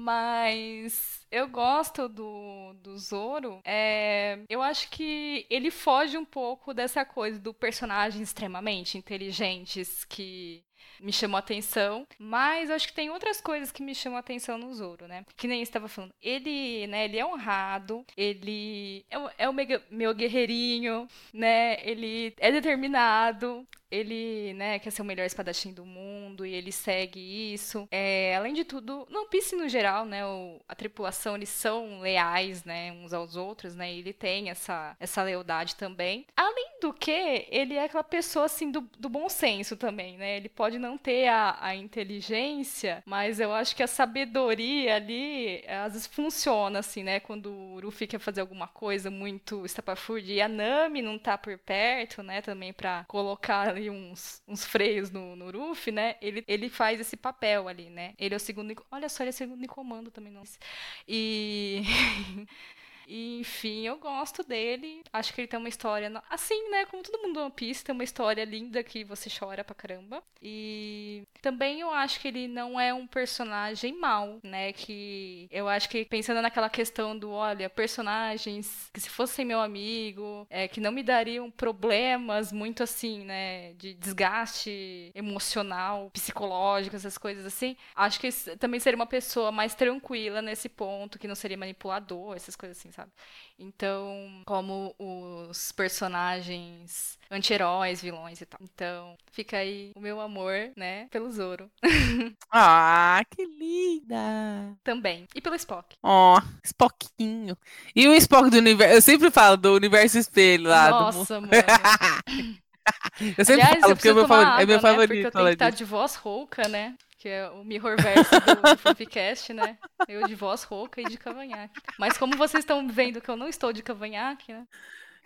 Mas eu gosto do, do Zoro. É, eu acho que ele foge um pouco dessa coisa do personagem extremamente inteligentes que me chamou atenção, mas acho que tem outras coisas que me chamam atenção no Zoro, né? Que nem estava falando. Ele, né, ele é honrado, ele é, o, é o meu guerreirinho, né? Ele é determinado, ele, né, quer ser o melhor espadachim do mundo e ele segue isso. É, além de tudo, no Piece no geral, né, o, a tripulação, eles são leais, né, uns aos outros, né, e ele tem essa, essa lealdade também. Além do que, ele é aquela pessoa, assim, do, do bom senso também, né, ele pode não ter a, a inteligência, mas eu acho que a sabedoria ali, às vezes funciona, assim, né, quando o Ruffy quer fazer alguma coisa muito estapafúrdia e a Nami não tá por perto, né, também para colocar ali uns, uns freios no, no Ruff, né? Ele, ele faz esse papel ali, né? Ele é o segundo. Olha só, ele é o segundo em comando também, não. E. E, enfim, eu gosto dele. Acho que ele tem uma história. Assim, né? Como todo mundo do One Piece, tem uma história linda que você chora pra caramba. E também eu acho que ele não é um personagem mau, né? Que eu acho que pensando naquela questão do, olha, personagens que se fossem meu amigo, é, que não me dariam problemas muito assim, né? De desgaste emocional, psicológico, essas coisas assim. Acho que também seria uma pessoa mais tranquila nesse ponto, que não seria manipulador, essas coisas assim, sabe? Então, como os personagens anti-heróis, vilões e tal. Então, fica aí o meu amor, né, pelo Zoro. ah, que linda! Também. E pelo Spock. Ó, oh, Spockinho. E o Spock do universo, eu sempre falo do universo espelho lá. Nossa, do... mano. eu sempre Aliás, falo, porque é meu, favorito, água, é meu favorito. Né? Porque eu tenho que estar de voz rouca, né? Que é o Mirrorverse do, do Fofcast, né? Eu de voz rouca e de cavanhaque. Mas como vocês estão vendo que eu não estou de cavanhaque, né?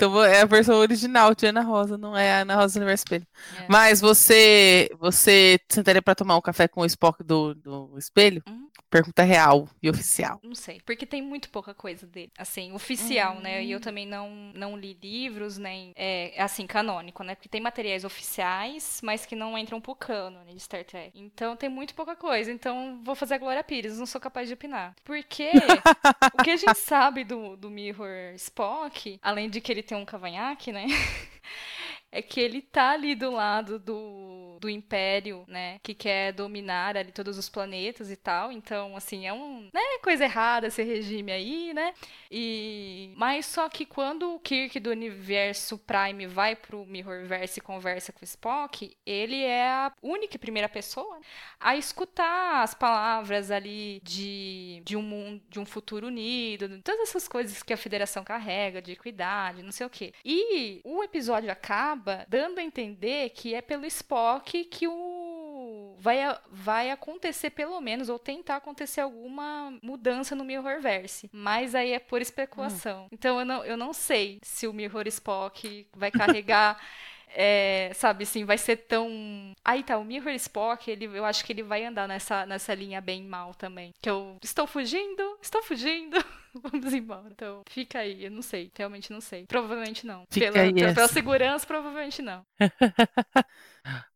Então é a versão original de Ana Rosa, não é a Ana Rosa do Universo Espelho. É. Mas você você sentaria para tomar um café com o Spock do, do espelho? Hum? Pergunta real e oficial. Não sei, porque tem muito pouca coisa dele, assim, oficial, né? E eu hum. também não, não li livros, nem, é, assim, canônico, né? Porque tem materiais oficiais, mas que não entram pro cânone de Star Trek. Então tem muito pouca coisa. Então vou fazer a Glória Pires, não sou capaz de opinar. Porque o que a gente sabe do, do Mirror Spock, além de que ele um cavanhaque, né? é que ele tá ali do lado do, do Império, né? Que quer dominar ali todos os planetas e tal. Então, assim, é um. Né, coisa errada esse regime aí, né? E. Mas só que quando o Kirk do universo Prime vai pro Mirrorverse e conversa com o Spock, ele é a única primeira pessoa a escutar as palavras ali de, de um mundo, de um futuro unido, todas essas coisas que a Federação carrega, de equidade, não sei o quê. E o episódio acaba dando a entender que é pelo Spock que o vai, vai acontecer pelo menos, ou tentar acontecer alguma mudança no Mirrorverse. Mas aí é por especulação. Hum. Então eu não, eu não sei se o Mirror Spock vai carregar é, sabe assim, vai ser tão. Aí tá, o Mirror Spock, ele, eu acho que ele vai andar nessa, nessa linha bem mal também. Que eu estou fugindo, estou fugindo, vamos embora. Então, fica aí, eu não sei, realmente não sei. Provavelmente não. Fica pela, aí pela, pela segurança, provavelmente não.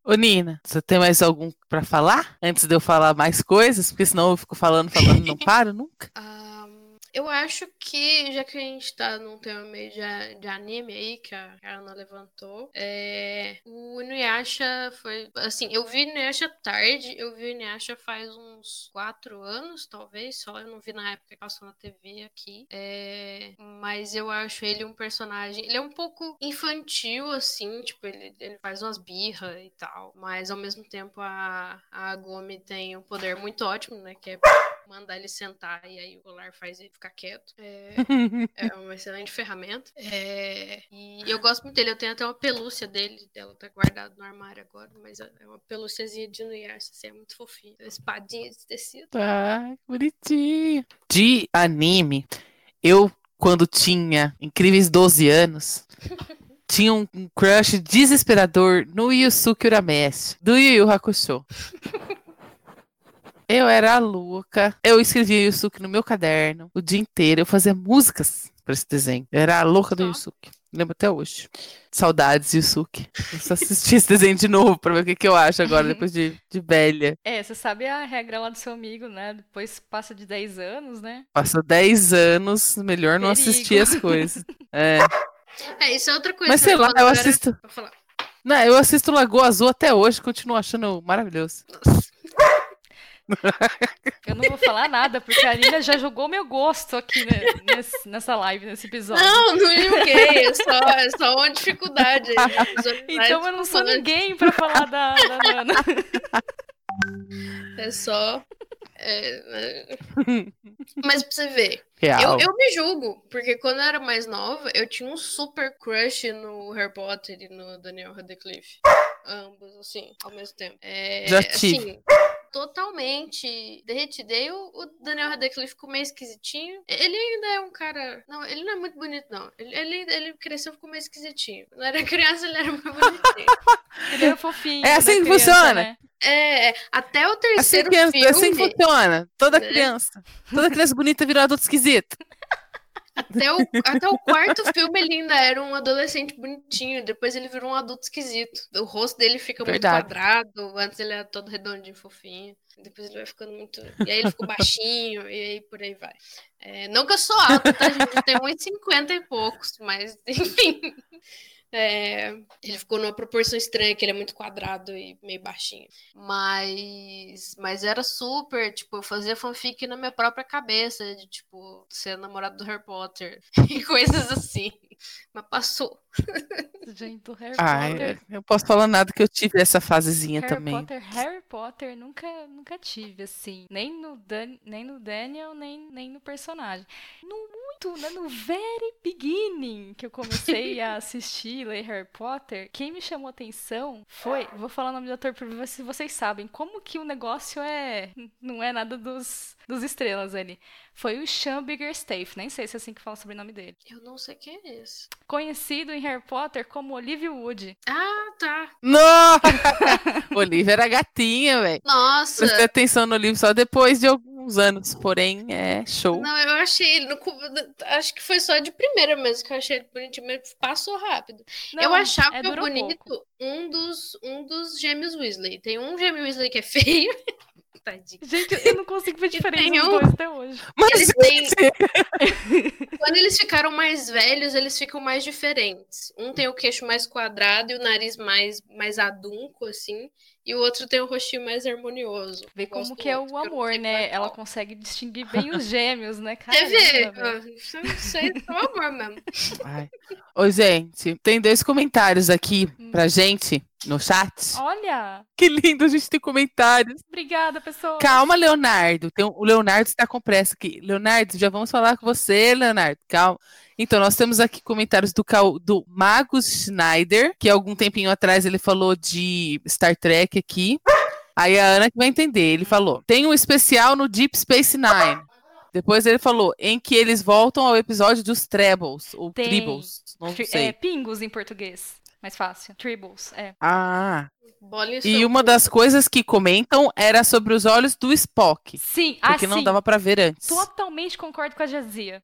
Ô Nina, você tem mais algum para falar? Antes de eu falar mais coisas? Porque senão eu fico falando, falando e não paro nunca. Ah. Eu acho que, já que a gente tá num tema meio de, de anime aí, que a Ana levantou, é, o Inuyasha foi. Assim, eu vi Inuyasha tarde, eu vi Inuyasha faz uns quatro anos, talvez, só eu não vi na época que passou na TV aqui. É, mas eu acho ele um personagem. Ele é um pouco infantil, assim, tipo, ele, ele faz umas birras e tal. Mas ao mesmo tempo a, a Gomi tem um poder muito ótimo, né? Que é mandar ele sentar e aí o colar faz ele ficar quieto. É, é uma excelente ferramenta. É, e eu gosto muito dele. Eu tenho até uma pelúcia dele. Ela tá guardada no armário agora, mas é uma pelúciazinha de Nuyasha, assim, é muito fofinha. Espadinha de tecido. Ah, bonitinho. De anime, eu, quando tinha incríveis 12 anos. tinha um crush desesperador no Yusuke Urameshi, do Yu Yu Hakusho. Eu era louca. Eu escrevia Yusuke no meu caderno o dia inteiro. Eu fazia músicas para esse desenho. Eu era a louca do Yusuke. Lembro até hoje. Saudades, Yusuke. Eu só assisti esse desenho de novo pra ver o que, que eu acho agora, depois de, de velha. É, você sabe a regra lá do seu amigo, né? Depois passa de 10 anos, né? Passa 10 anos, melhor não Perigo. assistir as coisas. É. É, isso é outra coisa. Mas sei lá, eu assisto. Não, eu assisto Lagoa Azul até hoje, continuo achando maravilhoso. Nossa. Eu não vou falar nada, porque a Nina já jogou meu gosto aqui né, nesse, nessa live, nesse episódio. Não, não joguei, é só, é só uma dificuldade. Então eu não sou ninguém pra falar da, da Nana. É só. É, né? Mas pra você ver, eu, eu, me julgo, porque quando eu era mais nova, eu tinha um super crush no Harry Potter e no Daniel Radcliffe. Ambos, assim, ao mesmo tempo. É, Já tive. Assim, totalmente derretidei. O, o Daniel Radcliffe ficou meio esquisitinho. Ele ainda é um cara. Não, ele não é muito bonito, não. Ele, ele, ele cresceu ficou meio esquisitinho. Quando era criança, ele era muito bonitinho. ele era fofinho. É assim que criança, funciona. Né? É, até o terceiro assim, filme. Assim funciona. Toda é. criança. Toda criança bonita virou adulto esquisito. Até o, até o quarto filme ele ainda era um adolescente bonitinho, depois ele virou um adulto esquisito. O rosto dele fica Verdade. muito quadrado, antes ele era todo redondinho, fofinho. Depois ele vai ficando muito. E aí ele ficou baixinho, e aí por aí vai. É, não que eu sou alta, tá, gente? Eu tenho 1,50 e poucos, mas enfim. É, ele ficou numa proporção estranha, que ele é muito quadrado e meio baixinho. Mas, mas era super, tipo, eu fazia fanfic na minha própria cabeça, de, tipo, ser namorado do Harry Potter e coisas assim. Mas passou. Gente, do Harry ah, Potter. Eu posso falar nada que eu tive essa fasezinha Harry também. Potter, Harry Potter nunca, nunca tive, assim. Nem no, Dan, nem no Daniel, nem, nem no personagem. No muito, né, no very beginning que eu comecei a assistir, ler Harry Potter, quem me chamou atenção foi, vou falar o nome do ator pra ver se vocês sabem, como que o negócio é, não é nada dos, dos estrelas ali. Foi o Sean Biggerstaff, nem sei se é assim que fala sobre o nome dele. Eu não sei quem é esse. Conhecido em Harry Potter como Olivia Wood. Ah, tá. Nossa! Olivia era gatinha, velho. Nossa! Prestei atenção no livro só depois de algum alguns anos, porém é show. Não, eu achei ele. No, acho que foi só de primeira mesmo que eu achei ele bonitinho, mas passou rápido. Não, eu achava é bonito um dos, um dos gêmeos Weasley. Tem um gêmeo Weasley que é feio. Tadinho. Gente, eu não consigo ver diferença dos dois até hoje. Mas eles têm... Quando eles ficaram mais velhos, eles ficam mais diferentes. Um tem o queixo mais quadrado e o nariz mais, mais adunco, assim e o outro tem um rostinho mais harmonioso. Vê como que é o amor, né? Ela consegue distinguir bem os gêmeos, né, cara? Quer ver? Isso, isso é o amor mesmo. Ai. Ô, gente, tem dois comentários aqui hum. pra gente no chat. Olha! Que lindo, a gente tem comentários. Obrigada, pessoal. Calma, Leonardo. Tem o Leonardo está com pressa aqui. Leonardo, já vamos falar com você, Leonardo. Calma. Então, nós temos aqui comentários do, do Magus Schneider, que algum tempinho atrás ele falou de Star Trek aqui. Aí a Ana que vai entender. Ele falou: tem um especial no Deep Space Nine. Depois ele falou em que eles voltam ao episódio dos Trebles, ou tem. Tribbles, não sei. É, pingos em português. Mais fácil. Tribbles, é. Ah. E uma das coisas que comentam era sobre os olhos do Spock. Sim, porque ah, não dava para ver antes. Totalmente concordo com a Jazia.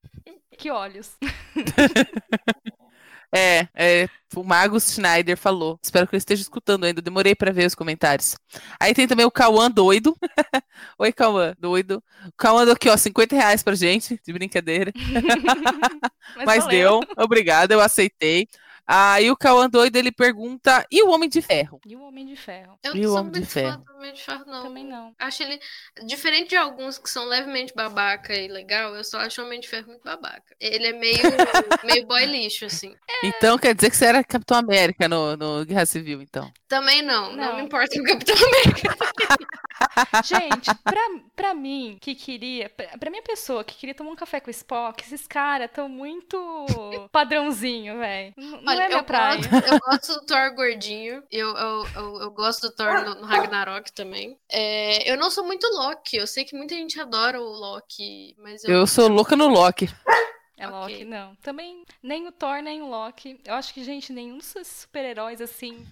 Que olhos. é, é, o Magus Schneider falou. Espero que ele esteja escutando ainda. Demorei para ver os comentários. Aí tem também o Cauã doido. Oi, Cauã, doido. O Cauã deu aqui, ó, 50 reais pra gente, de brincadeira. Mas, Mas deu. Obrigada, eu aceitei. Aí o Cauã doido ele pergunta: e o Homem de Ferro? E o Homem de Ferro? Eu não sou Homem de Ferro? do Homem de Ferro, não. Também não. Acho ele. Diferente de alguns que são levemente babaca e legal, eu só acho o Homem de Ferro muito babaca. Ele é meio, meio boy lixo, assim. É... Então quer dizer que você era Capitão América no, no Guerra Civil, então? Também não. Não, não me importa o Capitão América. Gente, pra, pra mim, que queria. Pra, pra minha pessoa que queria tomar um café com o Spock, esses caras tão muito padrãozinho, velho. Não Olha, é eu praia. Gosto, eu gosto do Thor gordinho. Eu, eu, eu, eu gosto do Thor no, no Ragnarok também. É, eu não sou muito Loki. Eu sei que muita gente adora o Loki, mas eu. Eu sou louca no Loki. É Loki, okay. não. Também, nem o Thor, nem o Loki. Eu acho que, gente, nenhum desses super-heróis, assim,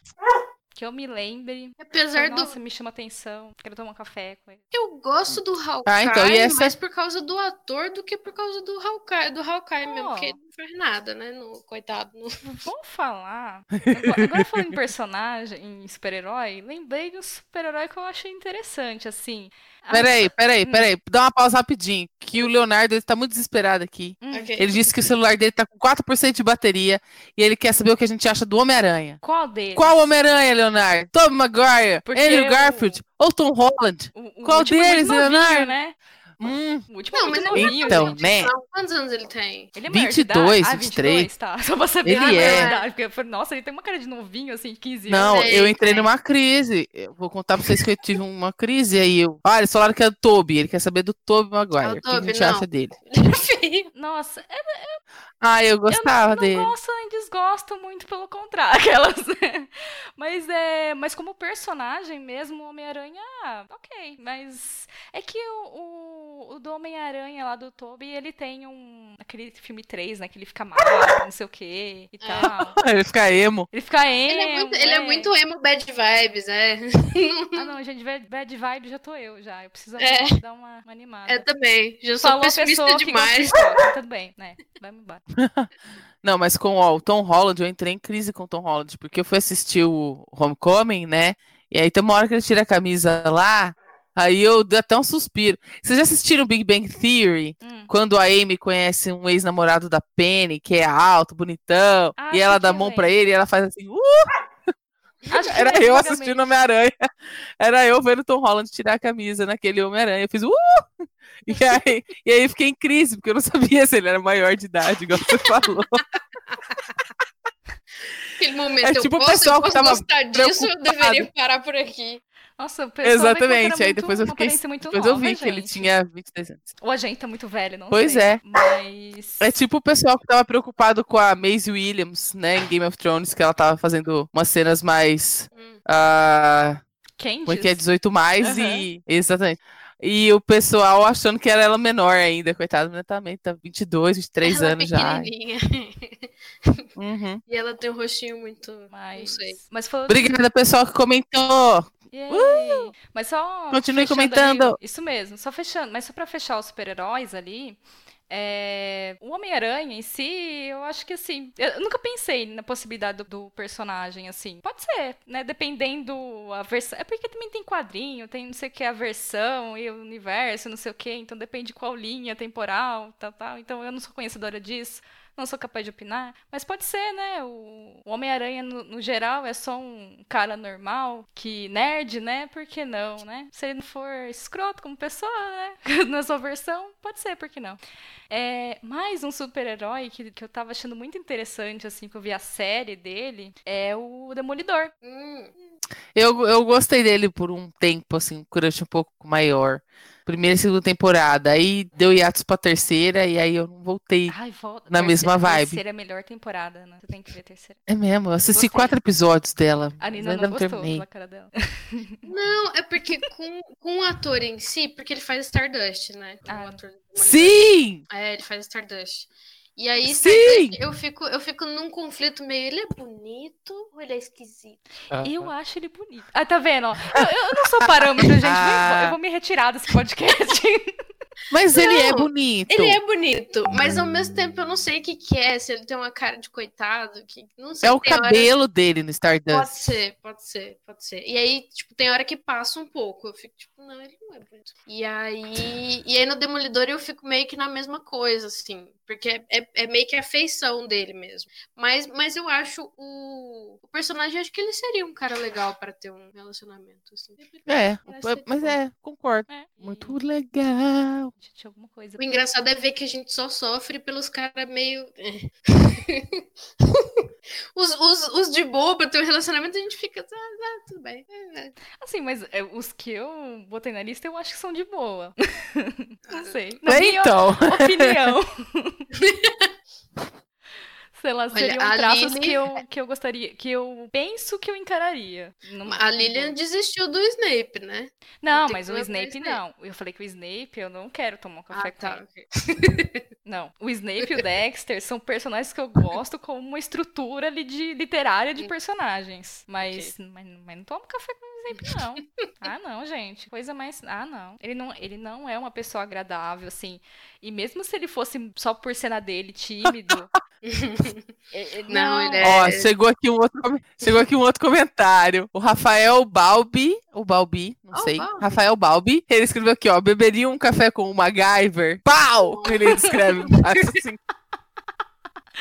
que eu me lembre. Apesar do. Nossa, me chama atenção. Quero tomar um café com ele. Eu gosto do Hawkeye, ah, então, essa... mais por causa do ator do que por causa do Hawkeye, do Hawkeye oh. mesmo, porque ele não faz nada, né? No, coitado. No... Vamos falar. Agora, agora falando em personagem, em super-herói, lembrei de um super-herói que eu achei interessante, assim. Peraí, peraí, hum. peraí. Dá uma pausa rapidinho. Que o Leonardo ele tá muito desesperado aqui. Hum. Okay. Ele disse que o celular dele tá com 4% de bateria e ele quer saber o que a gente acha do Homem-Aranha. Qual deles? Qual Homem-Aranha, Leonardo? Tom Maguire, Porque Andrew Garfield o... ou Tom Holland? O, o Qual é deles, Leonardo? Né? Hum. O último não, mas é novinho, então, gente. né? Quantos anos ele tem? Ele é 22, ah, 23. 22, tá. Só pra saber ele a é. verdade. Porque, nossa, ele tem uma cara de novinho, assim, de 15 anos. Não, eu entrei numa crise. Eu vou contar pra vocês que eu tive uma crise aí. Eu... Ah, eles falaram que é o Toby. Ele quer saber do Toby Maguire. É o, Toby, o que a gente não. acha dele? nossa, é, é... Ah, eu gostava eu não, dele. Eu não gosto nem desgosto muito, pelo contrário. Aquelas... mas, é... mas como personagem mesmo, o Homem-Aranha, ok. Mas é que o, o, o do Homem-Aranha lá do Toby, ele tem um. aquele filme 3, né? Que ele fica mal, não sei o que e é. tal. ele fica emo. Ele fica emo. Ele é muito, é. Ele é muito emo bad vibes, é. ah, não, gente, bad vibes já tô eu já. Eu preciso é. dar uma, uma animada. É também. Já sou Falou pessimista demais. Que tudo bem, né? Vai me embora. Não, mas com ó, o Tom Holland, eu entrei em crise com o Tom Holland, porque eu fui assistir o Homecoming, né? E aí tem uma hora que ele tira a camisa lá, Aí eu dei até um suspiro. Vocês já assistiram Big Bang Theory? Hum. Quando a Amy conhece um ex-namorado da Penny, que é alto, bonitão, ah, e ela dá a mão para ele e ela faz assim, uh! Era eu assistindo Homem-Aranha. Era eu vendo Tom Holland tirar a camisa naquele Homem-Aranha. Eu fiz, uh! E aí, e aí fiquei em crise, porque eu não sabia se ele era maior de idade, igual você falou. Aquele momento, é tipo eu posso, o pessoal eu posso que tava gostar disso, eu deveria parar por aqui. Nossa, o Exatamente. Aí depois eu fiquei. Muito depois nova, eu vi gente. que ele tinha 23 anos. Ou a gente tá muito velho, não Pois sei, é. Mas. É tipo o pessoal que tava preocupado com a Maisie Williams, né, em Game of Thrones, que ela tava fazendo umas cenas mais. Hum. Uh, Como é que é 18 mais uhum. e. Exatamente. E o pessoal achando que era ela menor ainda, coitada, mas também tá 22, 23 ela é anos é já. Uhum. E ela tem um rostinho muito. Mas... Não sei. Mas falando... Obrigada, pessoal, que comentou. Uh! Mas só. Continue comentando. Ali, isso mesmo, só fechando. Mas só pra fechar os super-heróis ali. É... O Homem-Aranha em si, eu acho que assim. Eu nunca pensei na possibilidade do, do, personagem, assim. Pode ser, né? Dependendo a versão. É porque também tem quadrinho, tem não sei o que, a versão e o universo, não sei o que. Então depende de qual linha temporal, tal, tal. Então eu não sou conhecedora disso não sou capaz de opinar, mas pode ser, né? O, Homem-Aranha, no, no, geral, é só um cara normal, que nerd, né? Por que não, né? Se ele não for escroto como pessoa, né? Na sua versão, pode ser, por que não? É, mais um super-herói que, que eu tava achando muito interessante, assim, que eu vi a série dele, é o Demolidor. Hum. Eu, eu gostei dele por um tempo, assim, crush um pouco maior primeira e segunda temporada. Aí deu hiatus pra terceira e aí eu não voltei Ai, volta. na terceira, mesma vibe. A terceira é a melhor temporada, né? Você tem que ver a terceira. É mesmo, eu assisti Gostei. quatro episódios dela. A Nina não, não gostou terminei. cara dela. Não, é porque com, com o ator em si, porque ele faz Stardust, né? Ah. Sim! É, ele faz Stardust. E aí Sim! eu fico, eu fico num conflito meio, ele é bonito ou ele é esquisito? Eu acho ele bonito. Ah, tá vendo? Eu, eu não sou parâmetro, gente. Ah. Eu vou me retirar desse podcast. Mas não, ele é bonito. Ele é bonito, mas ao mesmo tempo eu não sei o que, que é, se ele tem uma cara de coitado, que não sei. É o cabelo hora... dele no Stardust. Pode ser, pode ser, pode ser. E aí, tipo, tem hora que passa um pouco, eu fico tipo, não, ele não é bonito. E aí, e aí no Demolidor eu fico meio que na mesma coisa, assim, porque é, é meio que a feição dele mesmo. Mas, mas eu acho o, o personagem, acho que ele seria um cara legal para ter um relacionamento, assim. É, mas é, concordo. É. Muito legal alguma coisa. O engraçado é ver que a gente só sofre pelos caras meio. É. os, os, os de boa pra ter um relacionamento, a gente fica. Ah, ah tudo bem. É, é. Assim, mas é, os que eu botei na lista, eu acho que são de boa. Não sei. Na então. opinião. sei lá, seriam Olha, traços Lily... que, eu, que eu gostaria, que eu penso que eu encararia. A Lilian desistiu do Snape, né? Não, mas o Snape, Snape, não. Eu falei que o Snape eu não quero tomar um café ah, com tá, ele. não, o Snape e o Dexter são personagens que eu gosto como uma estrutura ali de literária de personagens. Mas, okay. mas, mas não tomo café com o Snape, não. ah, não, gente. Coisa mais. Ah, não. Ele não, ele não é uma pessoa agradável, assim. E mesmo se ele fosse só por cena dele, tímido. Não, ele é... Ó, chegou aqui, um outro, chegou aqui um outro comentário. O Rafael Balbi, o Balbi, não oh, sei. Balbi. Rafael Balbi, ele escreveu aqui, ó, beberia um café com o MacGyver. Pau! Ele escreve assim.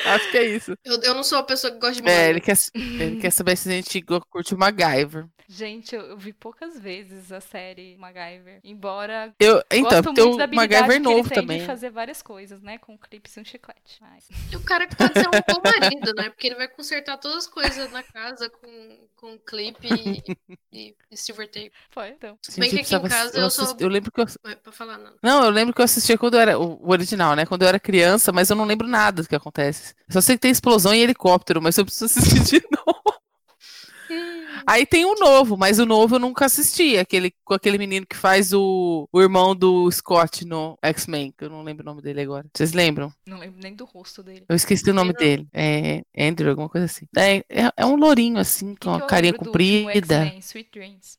Acho que é isso. Eu, eu não sou a pessoa que gosta de É, ele quer, ele quer saber se a gente curte o MacGyver. Gente, eu, eu, vi poucas vezes a série MacGyver. Embora. Eu, então, gosto muito da MacGyver novo que ele também. de fazer várias coisas, né? Com clipes e um chiclete. Mas... E o cara que pode ser um bom marido, né? Porque ele vai consertar todas as coisas na casa com, com clipe e, e, e silver tape. Foi, então. Se bem que aqui em casa eu, eu sou. Eu lembro que eu. Pra falar, não. Não, eu lembro que eu assistia quando eu era. O original, né? Quando eu era criança, mas eu não lembro nada do que acontece. Só sei que tem explosão e helicóptero, mas eu preciso assistir de novo. Aí tem o novo, mas o novo eu nunca assisti. Aquele, com aquele menino que faz o, o irmão do Scott no X-Men, que eu não lembro o nome dele agora. Vocês lembram? Não lembro nem do rosto dele. Eu esqueci o nome dele. É Andrew, alguma coisa assim. É, é, é um lourinho, assim, com a carinha comprida. Sweet Dreams.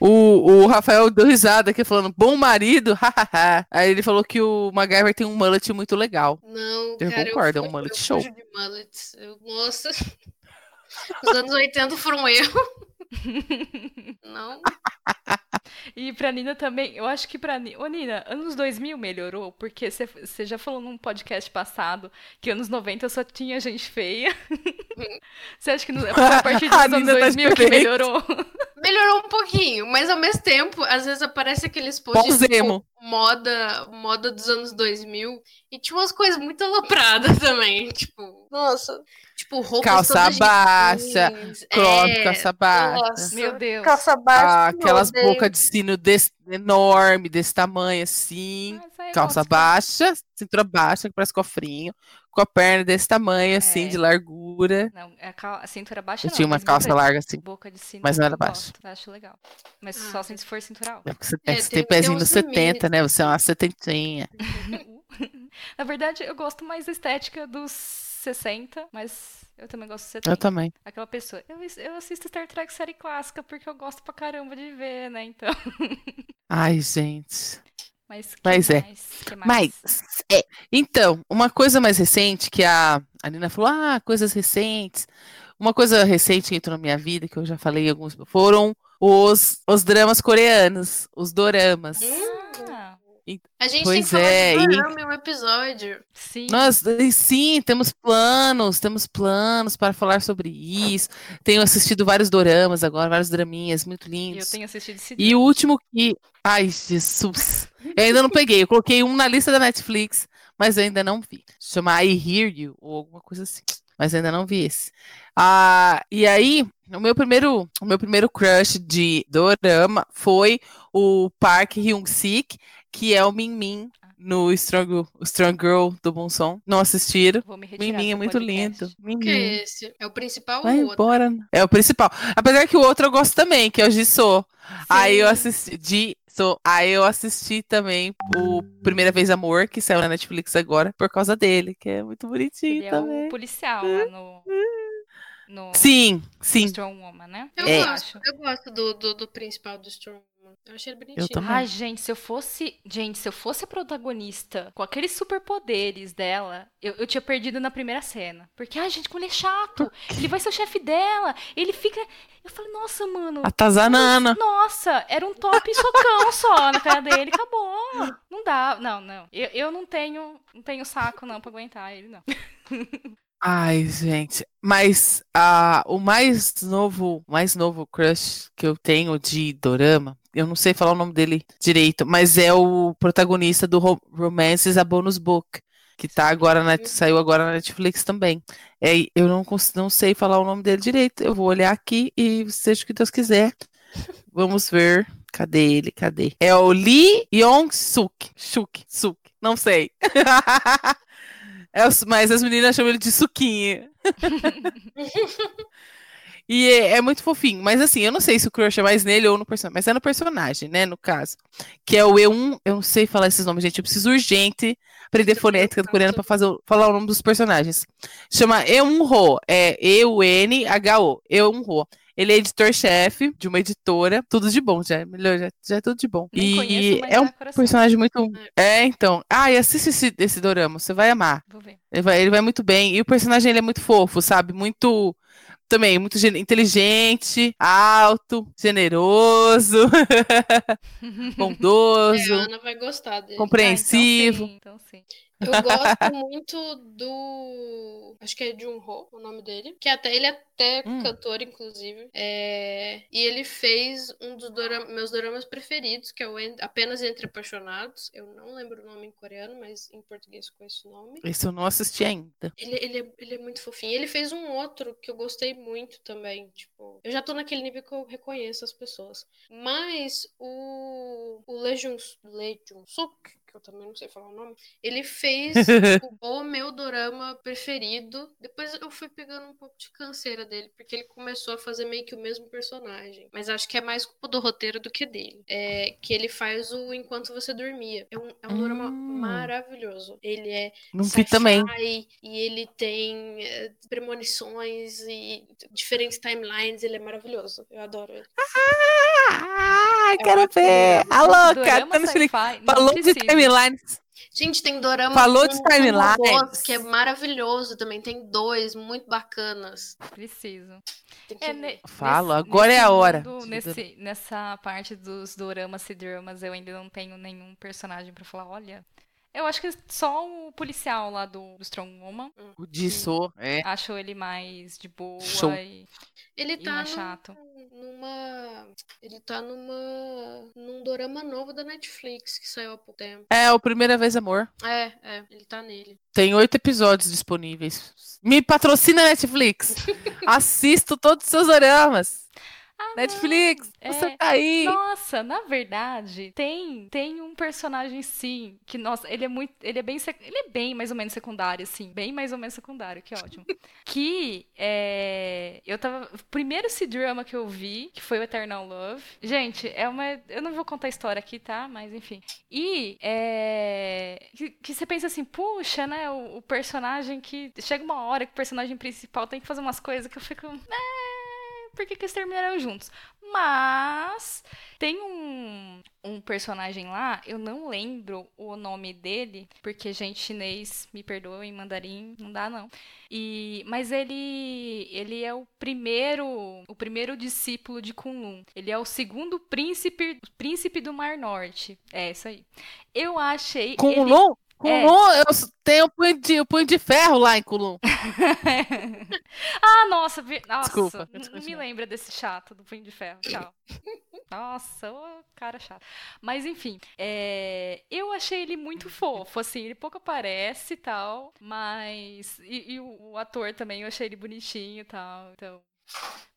O, o Rafael deu risada aqui falando, bom marido, hahaha. Aí ele falou que o MacGyver tem um mullet muito legal. Não, eu cara, concordo, eu, é um mullet show. De mullets. Eu, nossa, os anos 80 foram erro. Não. E pra Nina também, eu acho que pra Nina. Ô, Nina, anos 2000 melhorou, porque você já falou num podcast passado que anos 90 só tinha gente feia. Você acha que no, a partir dos anos 2000 tá que melhorou? Melhorou um pouquinho, mas ao mesmo tempo, às vezes aparece aqueles posts tipo, moda, moda dos anos 2000 e tinha umas coisas muito alopradas também, tipo, nossa. Tipo, roupa Calça baixa, crop, é, calça baixa. Nossa, Meu Deus. Calça baixa. Ah, aquelas bocas de sino desse, enorme, desse tamanho assim. Calça baixa, cintura baixa, que parece cofrinho. Com a perna desse tamanho, assim, é. de largura. Não, a, cal... a cintura baixa eu não. tinha uma calça larga assim. Boca de sino, mas não era baixa. Acho legal. Mas ah. só se for cintural. É você, é, você tem, tem pezinho no 70, né? Você é uma setentinha. Na verdade, eu gosto mais da estética dos 60, mas eu também gosto de 70. Eu também. Aquela pessoa. Eu, eu assisto Star Trek série clássica porque eu gosto pra caramba de ver, né? Então. Ai, gente. Mas, Mas é. Mas é. Então, uma coisa mais recente que a, a Nina falou: ah, coisas recentes. Uma coisa recente que entrou na minha vida, que eu já falei alguns, foram os, os dramas coreanos, os doramas. Ah. A gente pois tem que é, falar de dorama em um episódio. Sim. Nós, sim, temos planos, temos planos para falar sobre isso. Tenho assistido vários doramas agora, vários draminhas muito lindos. Eu tenho assistido esse E o último que. Ai, Jesus. Eu ainda não peguei. Eu coloquei um na lista da Netflix, mas eu ainda não vi. Chama I Hear You, ou alguma coisa assim. Mas ainda não vi esse. Ah, e aí, o meu primeiro, o meu primeiro crush de dorama foi o Park Hyung-sik, que é o Min Min no Strong, Strong Girl do Bom Som. Não assistiram? Min Min é muito lindo. Min que é esse? É o principal Vai ou o embora. outro? É o principal. Apesar que o outro eu gosto também, que é o Jisoo. Aí eu assisti de So, aí eu assisti também o Primeira Vez Amor, que saiu na Netflix agora, por causa dele, que é muito bonitinho Ele também. é o policial lá no, no sim, sim. Strong Woman, né? Eu é. gosto, eu gosto do, do, do principal do Strong eu achei ele bonitinho. Eu também. Ai, gente, se eu fosse. Gente, se eu fosse a protagonista com aqueles superpoderes dela, eu, eu tinha perdido na primeira cena. Porque, ai, gente, como ele é chato. Ele vai ser o chefe dela. Ele fica. Eu falei, nossa, mano. Atazanana. Nossa, era um top socão só na cara dele. Acabou. Não dá. Não, não. Eu, eu não tenho. Não tenho saco, não, pra aguentar ele, não. Ai, gente, mas uh, o mais novo, mais novo crush que eu tenho de Dorama, eu não sei falar o nome dele direito, mas é o protagonista do Romances a Bonus Book, que tá agora na, saiu agora na Netflix também. É, eu não, não sei falar o nome dele direito, eu vou olhar aqui e seja o que Deus quiser. Vamos ver. Cadê ele? Cadê? É o Lee Yong-suk. Suk, Suk, não sei. É, mas as meninas chamam ele de suquinha. e é, é, muito fofinho. Mas assim, eu não sei se o crush é mais nele ou no personagem. Mas é no personagem, né? No caso. Que é o E1. Eu não sei falar esses nomes, gente. Eu preciso urgente aprender fonética do coreano para fazer falar o nome dos personagens. Chama E1Ho. É E-U-N-H-O. E1Ho. Ele é editor-chefe de uma editora. Tudo de bom, já é melhor, já, já é tudo de bom. Nem e conheço, é um personagem muito. É, então. Ah, e assiste esse, esse dorama, você vai amar. Vou ver. Ele vai, ele vai muito bem. E o personagem ele é muito fofo, sabe? Muito também muito inteligente, alto, generoso, bondoso. É, a Ana vai gostar dele. Compreensivo. Ah, então sim, então sim. Eu gosto muito do. Acho que é Junho, o nome dele. Que até ele é até hum. cantor, inclusive. É... E ele fez um dos meus doramas preferidos, que é o Apenas Entre Apaixonados. Eu não lembro o nome em coreano, mas em português com esse nome. Esse eu não assisti ainda. Ele, ele, é, ele é muito fofinho. Ele fez um outro que eu gostei muito também. Tipo, eu já tô naquele nível que eu reconheço as pessoas. Mas o. O Lejun, Lejun Suk, que eu também não sei falar o nome, ele fez tipo, o meu dorama preferido. Depois eu fui pegando um pouco de canseira dele, porque ele começou a fazer meio que o mesmo personagem. Mas acho que é mais culpa do roteiro do que dele. É que ele faz o Enquanto Você Dormia. É um, é um hum. dorama maravilhoso. Ele é. Não vi também. E ele tem é, premonições e diferentes timelines. Ele é maravilhoso. Eu adoro ele. Ah, é quero ver! A louca! Falou de timeline timelines. Gente, tem dorama Falou de timelines. que é maravilhoso também. Tem dois muito bacanas. Preciso. É, ne Falo, nesse, agora nesse é a hora. Mundo, nesse, nessa parte dos doramas e dramas, eu ainda não tenho nenhum personagem para falar, olha, eu acho que só o policial lá do, do Strong Woman. O Disso, é. Acho ele mais de boa Show. e, ele e tá mais chato. Numa. Ele tá numa. num dorama novo da Netflix que saiu há pouco tempo. É, o Primeira Vez Amor. É, é, ele tá nele. Tem oito episódios disponíveis. Me patrocina Netflix. Assisto todos os seus doramas. Ah, Netflix, é... você tá aí. Nossa, na verdade, tem tem um personagem sim, que nossa, ele é muito, ele é bem ele é bem mais ou menos secundário assim, bem mais ou menos secundário, que ótimo. que é, eu tava, primeiro C-drama que eu vi, que foi o Eternal Love. Gente, é uma, eu não vou contar a história aqui, tá? Mas enfim. E é que, que você pensa assim, puxa, né, o, o personagem que chega uma hora que o personagem principal tem que fazer umas coisas que eu fico, é, por que, eles terminaram juntos? Mas tem um, um personagem lá, eu não lembro o nome dele, porque gente chinês, me perdoem, mandarim, não dá não. E mas ele ele é o primeiro, o primeiro discípulo de Kunlun. Ele é o segundo príncipe, príncipe do Mar Norte. É isso aí. Eu achei Kunlun? Ele... Kulon, é. eu tenho o punho, de, o punho de ferro lá em Kulon. ah, nossa, vi... nossa, desculpa, não me lembra desse chato do punho de ferro. Tchau. Nossa, o cara chato. Mas enfim, é... eu achei ele muito fofo, assim, ele pouco aparece e tal, mas. E, e o, o, ator também, eu achei ele bonitinho e tal. Então.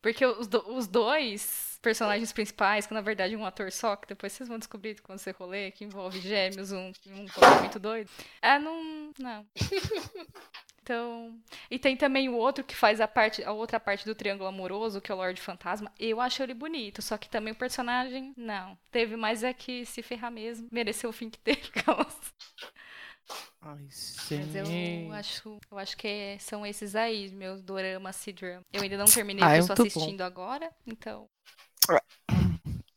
Porque os, do, os dois personagens principais, que na verdade é um ator só, que depois vocês vão descobrir quando você rolê, que envolve gêmeos, um, um muito doido. É, não. Não. Então, e tem também o outro que faz a parte, a outra parte do triângulo amoroso, que é o Lorde Fantasma. Eu acho ele bonito, só que também o personagem, não. Teve mais é que se ferrar mesmo, mereceu o fim que teve. Ai, Mas eu acho, eu acho que são esses aí, meus dorama C-drama. Eu ainda não terminei, ah, eu estou assistindo bom. agora, então.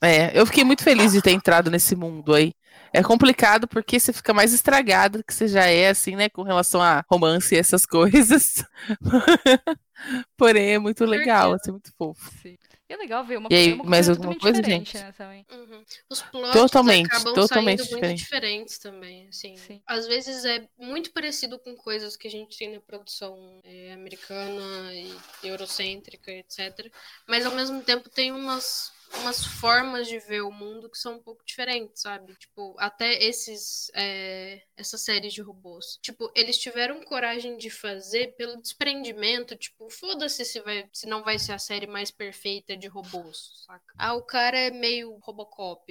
É, eu fiquei muito feliz de ter entrado nesse mundo aí. É complicado porque você fica mais estragado que você já é, assim, né, com relação a romance e essas coisas. Porém, é muito legal, assim, muito fofo. Sim. E é legal ver uma, e aí, uma mais alguma coisa, gente? Né, também. Uhum. Os plots totalmente, acabam totalmente saindo diferente. muito diferentes também, assim. Sim. Às vezes é muito parecido com coisas que a gente tem na produção é, americana e eurocêntrica, etc. Mas ao mesmo tempo tem umas umas formas de ver o mundo que são um pouco diferentes, sabe? Tipo, até esses é, essas séries de robôs. Tipo, eles tiveram coragem de fazer pelo desprendimento, tipo, foda-se se vai se não vai ser a série mais perfeita de robôs, saca? Ah, o cara é meio Robocop.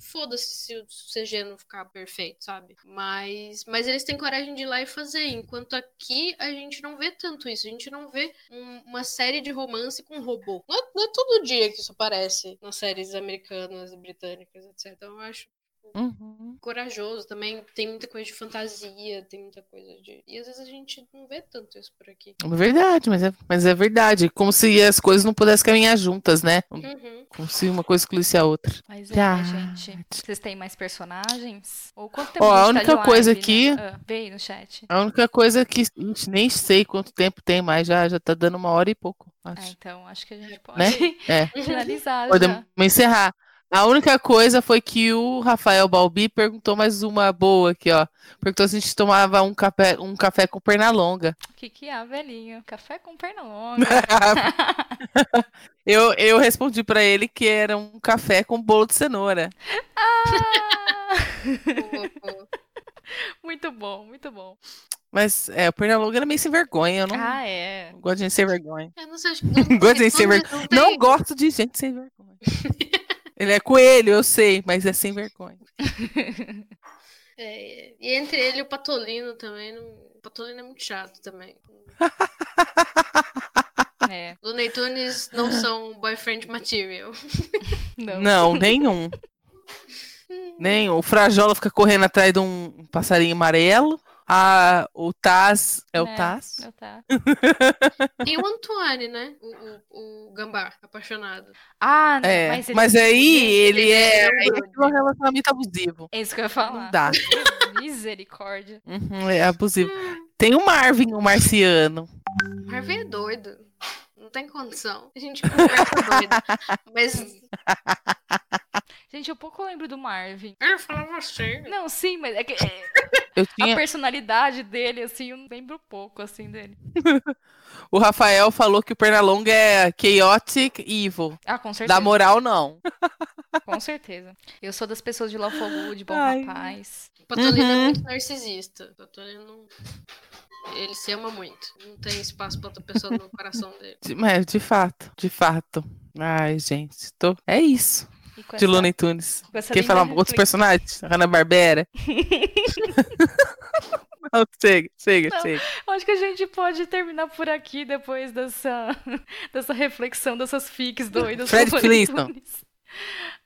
Foda-se se o CG não ficar perfeito, sabe? Mas mas eles têm coragem de ir lá e fazer, enquanto aqui a gente não vê tanto isso. A gente não vê um, uma série de romance com robô. Não é, não é todo dia que isso aparece nas séries americanas britânicas, etc. Então, eu acho Uhum. corajoso também. Tem muita coisa de fantasia, tem muita coisa de. E às vezes a gente não vê tanto isso por aqui. É verdade, mas é, mas é verdade. Como se as coisas não pudessem caminhar juntas, né? Uhum. Como se uma coisa excluísse a outra. Mas é, ah. gente. Vocês têm mais personagens? Ou quanto tempo Ó, a, a única tá coisa live, aqui. Né? Ah, veio no chat. A única coisa que a gente nem sei quanto tempo tem mais, já, já tá dando uma hora e pouco. Acho. Ah, então acho que a gente pode né? é. finalizar. Podemos já. encerrar. A única coisa foi que o Rafael Balbi perguntou mais uma boa aqui, ó. Perguntou se a gente tomava um café, um café com perna longa. O que, que é, velhinho? Café com perna longa. eu, eu respondi para ele que era um café com bolo de cenoura. Ah! muito bom, muito bom. Mas é, o Pernalonga era meio sem vergonha. Eu não, ah, é. não gosto de gente sem vergonha. Eu não sei. Não, gosto de gente sem vergonha. Não, não gosto de gente sem vergonha. Ele é coelho, eu sei, mas é sem vergonha. É, e entre ele e o Patolino também. Não... O Patolino é muito chato também. É. Looney Tunes não são boyfriend material. Não, não nenhum. nenhum. O Frajola fica correndo atrás de um passarinho amarelo. A, o Taz. É, é o Taz? É o Taz. e o Antoine, né? O, o, o Gambá, apaixonado. Ah, não, é, mas, ele... mas aí ele é, é um relacionamento abusivo. É isso que eu ia falar. Não dá. Misericórdia. Uhum, é abusivo. Tem o Marvin, o marciano. Marvin é doido. Não tem condição. A gente conversa doido. Mas. Gente, eu pouco lembro do Marvin. Eu falava assim. Não, sim, mas é que. É, eu tinha... A personalidade dele, assim, eu lembro pouco, assim, dele. o Rafael falou que o Pernalonga é chaotic evil. Ah, com certeza. Da moral, não. com certeza. Eu sou das pessoas de Love for de bom Ai. rapaz. O Patolino é uhum. é muito narcisista. O Patolino ele se ama muito. Não tem espaço pra outra pessoa no coração dele. Mas, de fato, de fato. Ai, gente, tô... é isso. De Looney Tunes. Quer falar outros personagens? Hanna-Barbera? Não, chega, chega, Não, chega. Acho que a gente pode terminar por aqui depois dessa, dessa reflexão, dessas fics doidas. Fred Flintstone.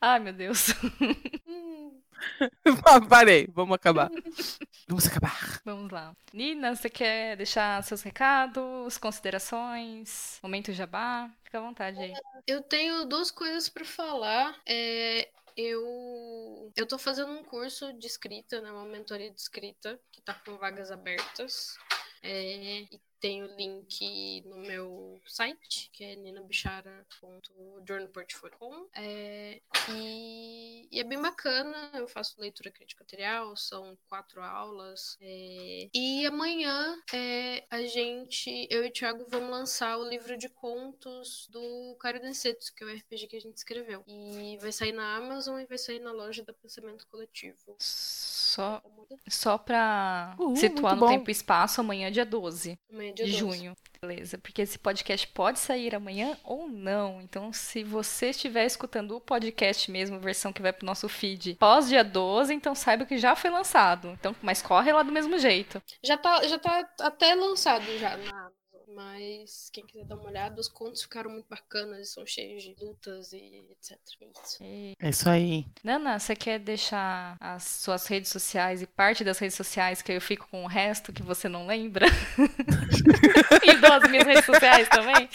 Ai, meu Deus. Parei, vamos acabar. Vamos acabar. Vamos lá. Nina, você quer deixar seus recados, considerações, momento jabá? Fica à vontade aí. Eu tenho duas coisas para falar. É, eu eu tô fazendo um curso de escrita, né, uma mentoria de escrita que tá com vagas abertas. É, e tem o link no meu site, que é ninabichara.journalportfolio.com. É, e, e, é bem bacana, eu faço leitura crítica material, são quatro aulas. É, e amanhã é, a gente, eu e o Thiago, vamos lançar o livro de contos do Caio Densetsu, que é o RPG que a gente escreveu. E vai sair na Amazon e vai sair na loja da Pensamento Coletivo. Só, só pra uh, situar no bom. tempo e espaço, amanhã é dia 12. Amanhã de 12. junho. Beleza, porque esse podcast pode sair amanhã ou não. Então, se você estiver escutando o podcast mesmo, versão que vai pro nosso feed pós dia 12, então saiba que já foi lançado. Então, mas corre lá do mesmo jeito. Já tá, já tá até lançado já na mas quem quiser dar uma olhada, os contos ficaram muito bacanas, são cheios de lutas e etc. É isso. É isso aí. Nana, você quer deixar as suas redes sociais e parte das redes sociais que eu fico com o resto que você não lembra? e dou as minhas redes sociais também?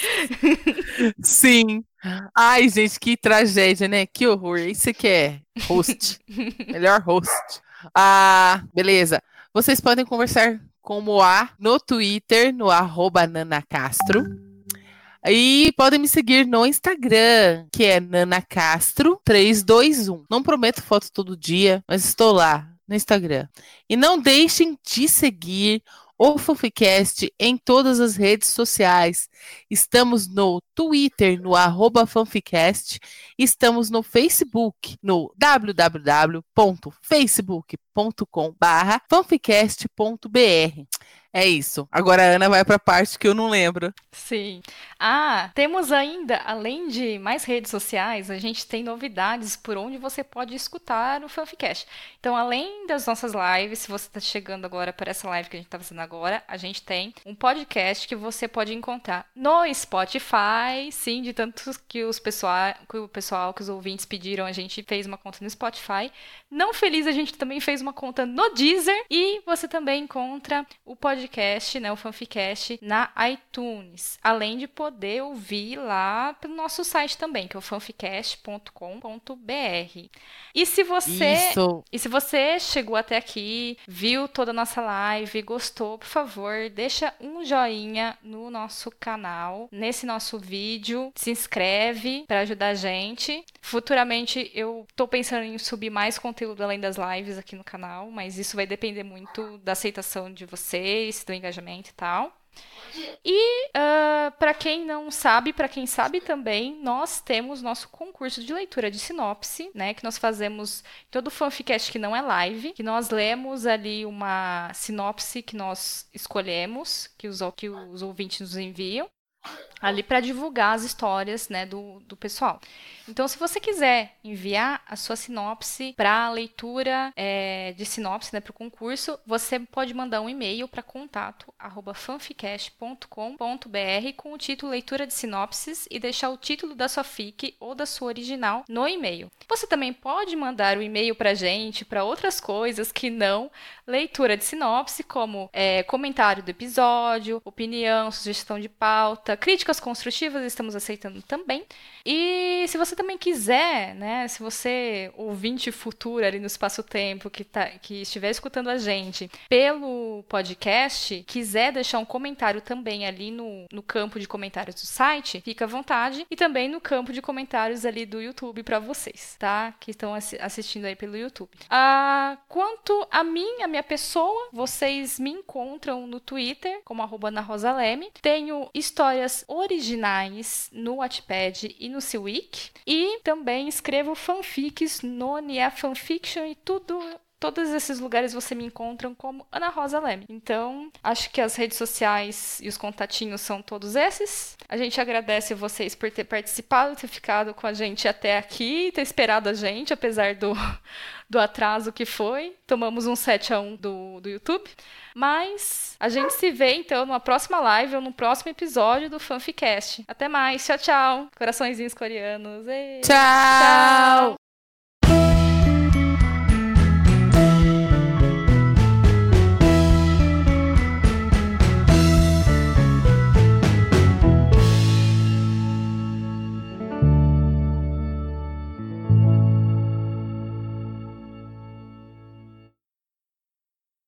Sim. Ai, gente, que tragédia, né? Que horror. Isso que é host. Melhor host. Ah, beleza. Vocês podem conversar como a no Twitter, no arroba nanacastro. E podem me seguir no Instagram, que é nanacastro321. Não prometo foto todo dia, mas estou lá no Instagram. E não deixem de seguir o Fanficast em todas as redes sociais. Estamos no Twitter, no arroba Fanficast. Estamos no Facebook, no www.facebook.com fanficast.br. É isso. Agora a Ana vai para a parte que eu não lembro. Sim. Ah, temos ainda, além de mais redes sociais, a gente tem novidades por onde você pode escutar o Fanficast. Então, além das nossas lives, se você está chegando agora para essa live que a gente está fazendo agora, a gente tem um podcast que você pode encontrar no Spotify, sim, de tantos que os pessoal, que o pessoal, que os ouvintes pediram, a gente fez uma conta no Spotify. Não feliz, a gente também fez uma conta no Deezer e você também encontra o podcast podcast, né, o Fanficast, na iTunes. Além de poder ouvir lá pelo nosso site também, que é o fanficast.com.br. E se você Isso. e se você chegou até aqui, viu toda a nossa live, gostou, por favor, deixa um joinha no nosso canal, nesse nosso vídeo, se inscreve para ajudar a gente. Futuramente eu tô pensando em subir mais conteúdo além das lives aqui no canal, mas isso vai depender muito da aceitação de vocês do engajamento e tal. E uh, ah, para quem não sabe, para quem sabe também, nós temos nosso concurso de leitura de sinopse, né? Que nós fazemos todo fanficast que não é live, que nós lemos ali uma sinopse que nós escolhemos, que os, que os ouvintes nos enviam ali para divulgar as histórias né, do, do pessoal. Então, se você quiser enviar a sua sinopse para a leitura é, de sinopse né, para o concurso, você pode mandar um e-mail para contato@fanficast.com.br com o título Leitura de Sinopses e deixar o título da sua fic ou da sua original no e-mail. Você também pode mandar o um e-mail para gente para outras coisas que não leitura de sinopse, como é, comentário do episódio, opinião, sugestão de pauta, crítica críticas construtivas estamos aceitando também. E se você também quiser, né, se você, ouvinte futuro ali no espaço-tempo, que, tá, que estiver escutando a gente pelo podcast, quiser deixar um comentário também ali no, no campo de comentários do site, fica à vontade. E também no campo de comentários ali do YouTube para vocês, tá? Que estão assistindo aí pelo YouTube. Ah, quanto a mim, a minha pessoa, vocês me encontram no Twitter como arroba. Tenho histórias originais no Wattpad e no Seawik. E também escrevo fanfics no Nia Fanfiction e tudo todos esses lugares você me encontram como Ana Rosa Leme. Então, acho que as redes sociais e os contatinhos são todos esses. A gente agradece vocês por ter participado, ter ficado com a gente até aqui, ter esperado a gente, apesar do, do atraso que foi. Tomamos um 7 a 1 do, do YouTube. Mas a gente se vê então numa próxima live ou no próximo episódio do Fanficast. Até mais. Tchau, tchau. Coraçõezinhos coreanos. Ei. Tchau. tchau.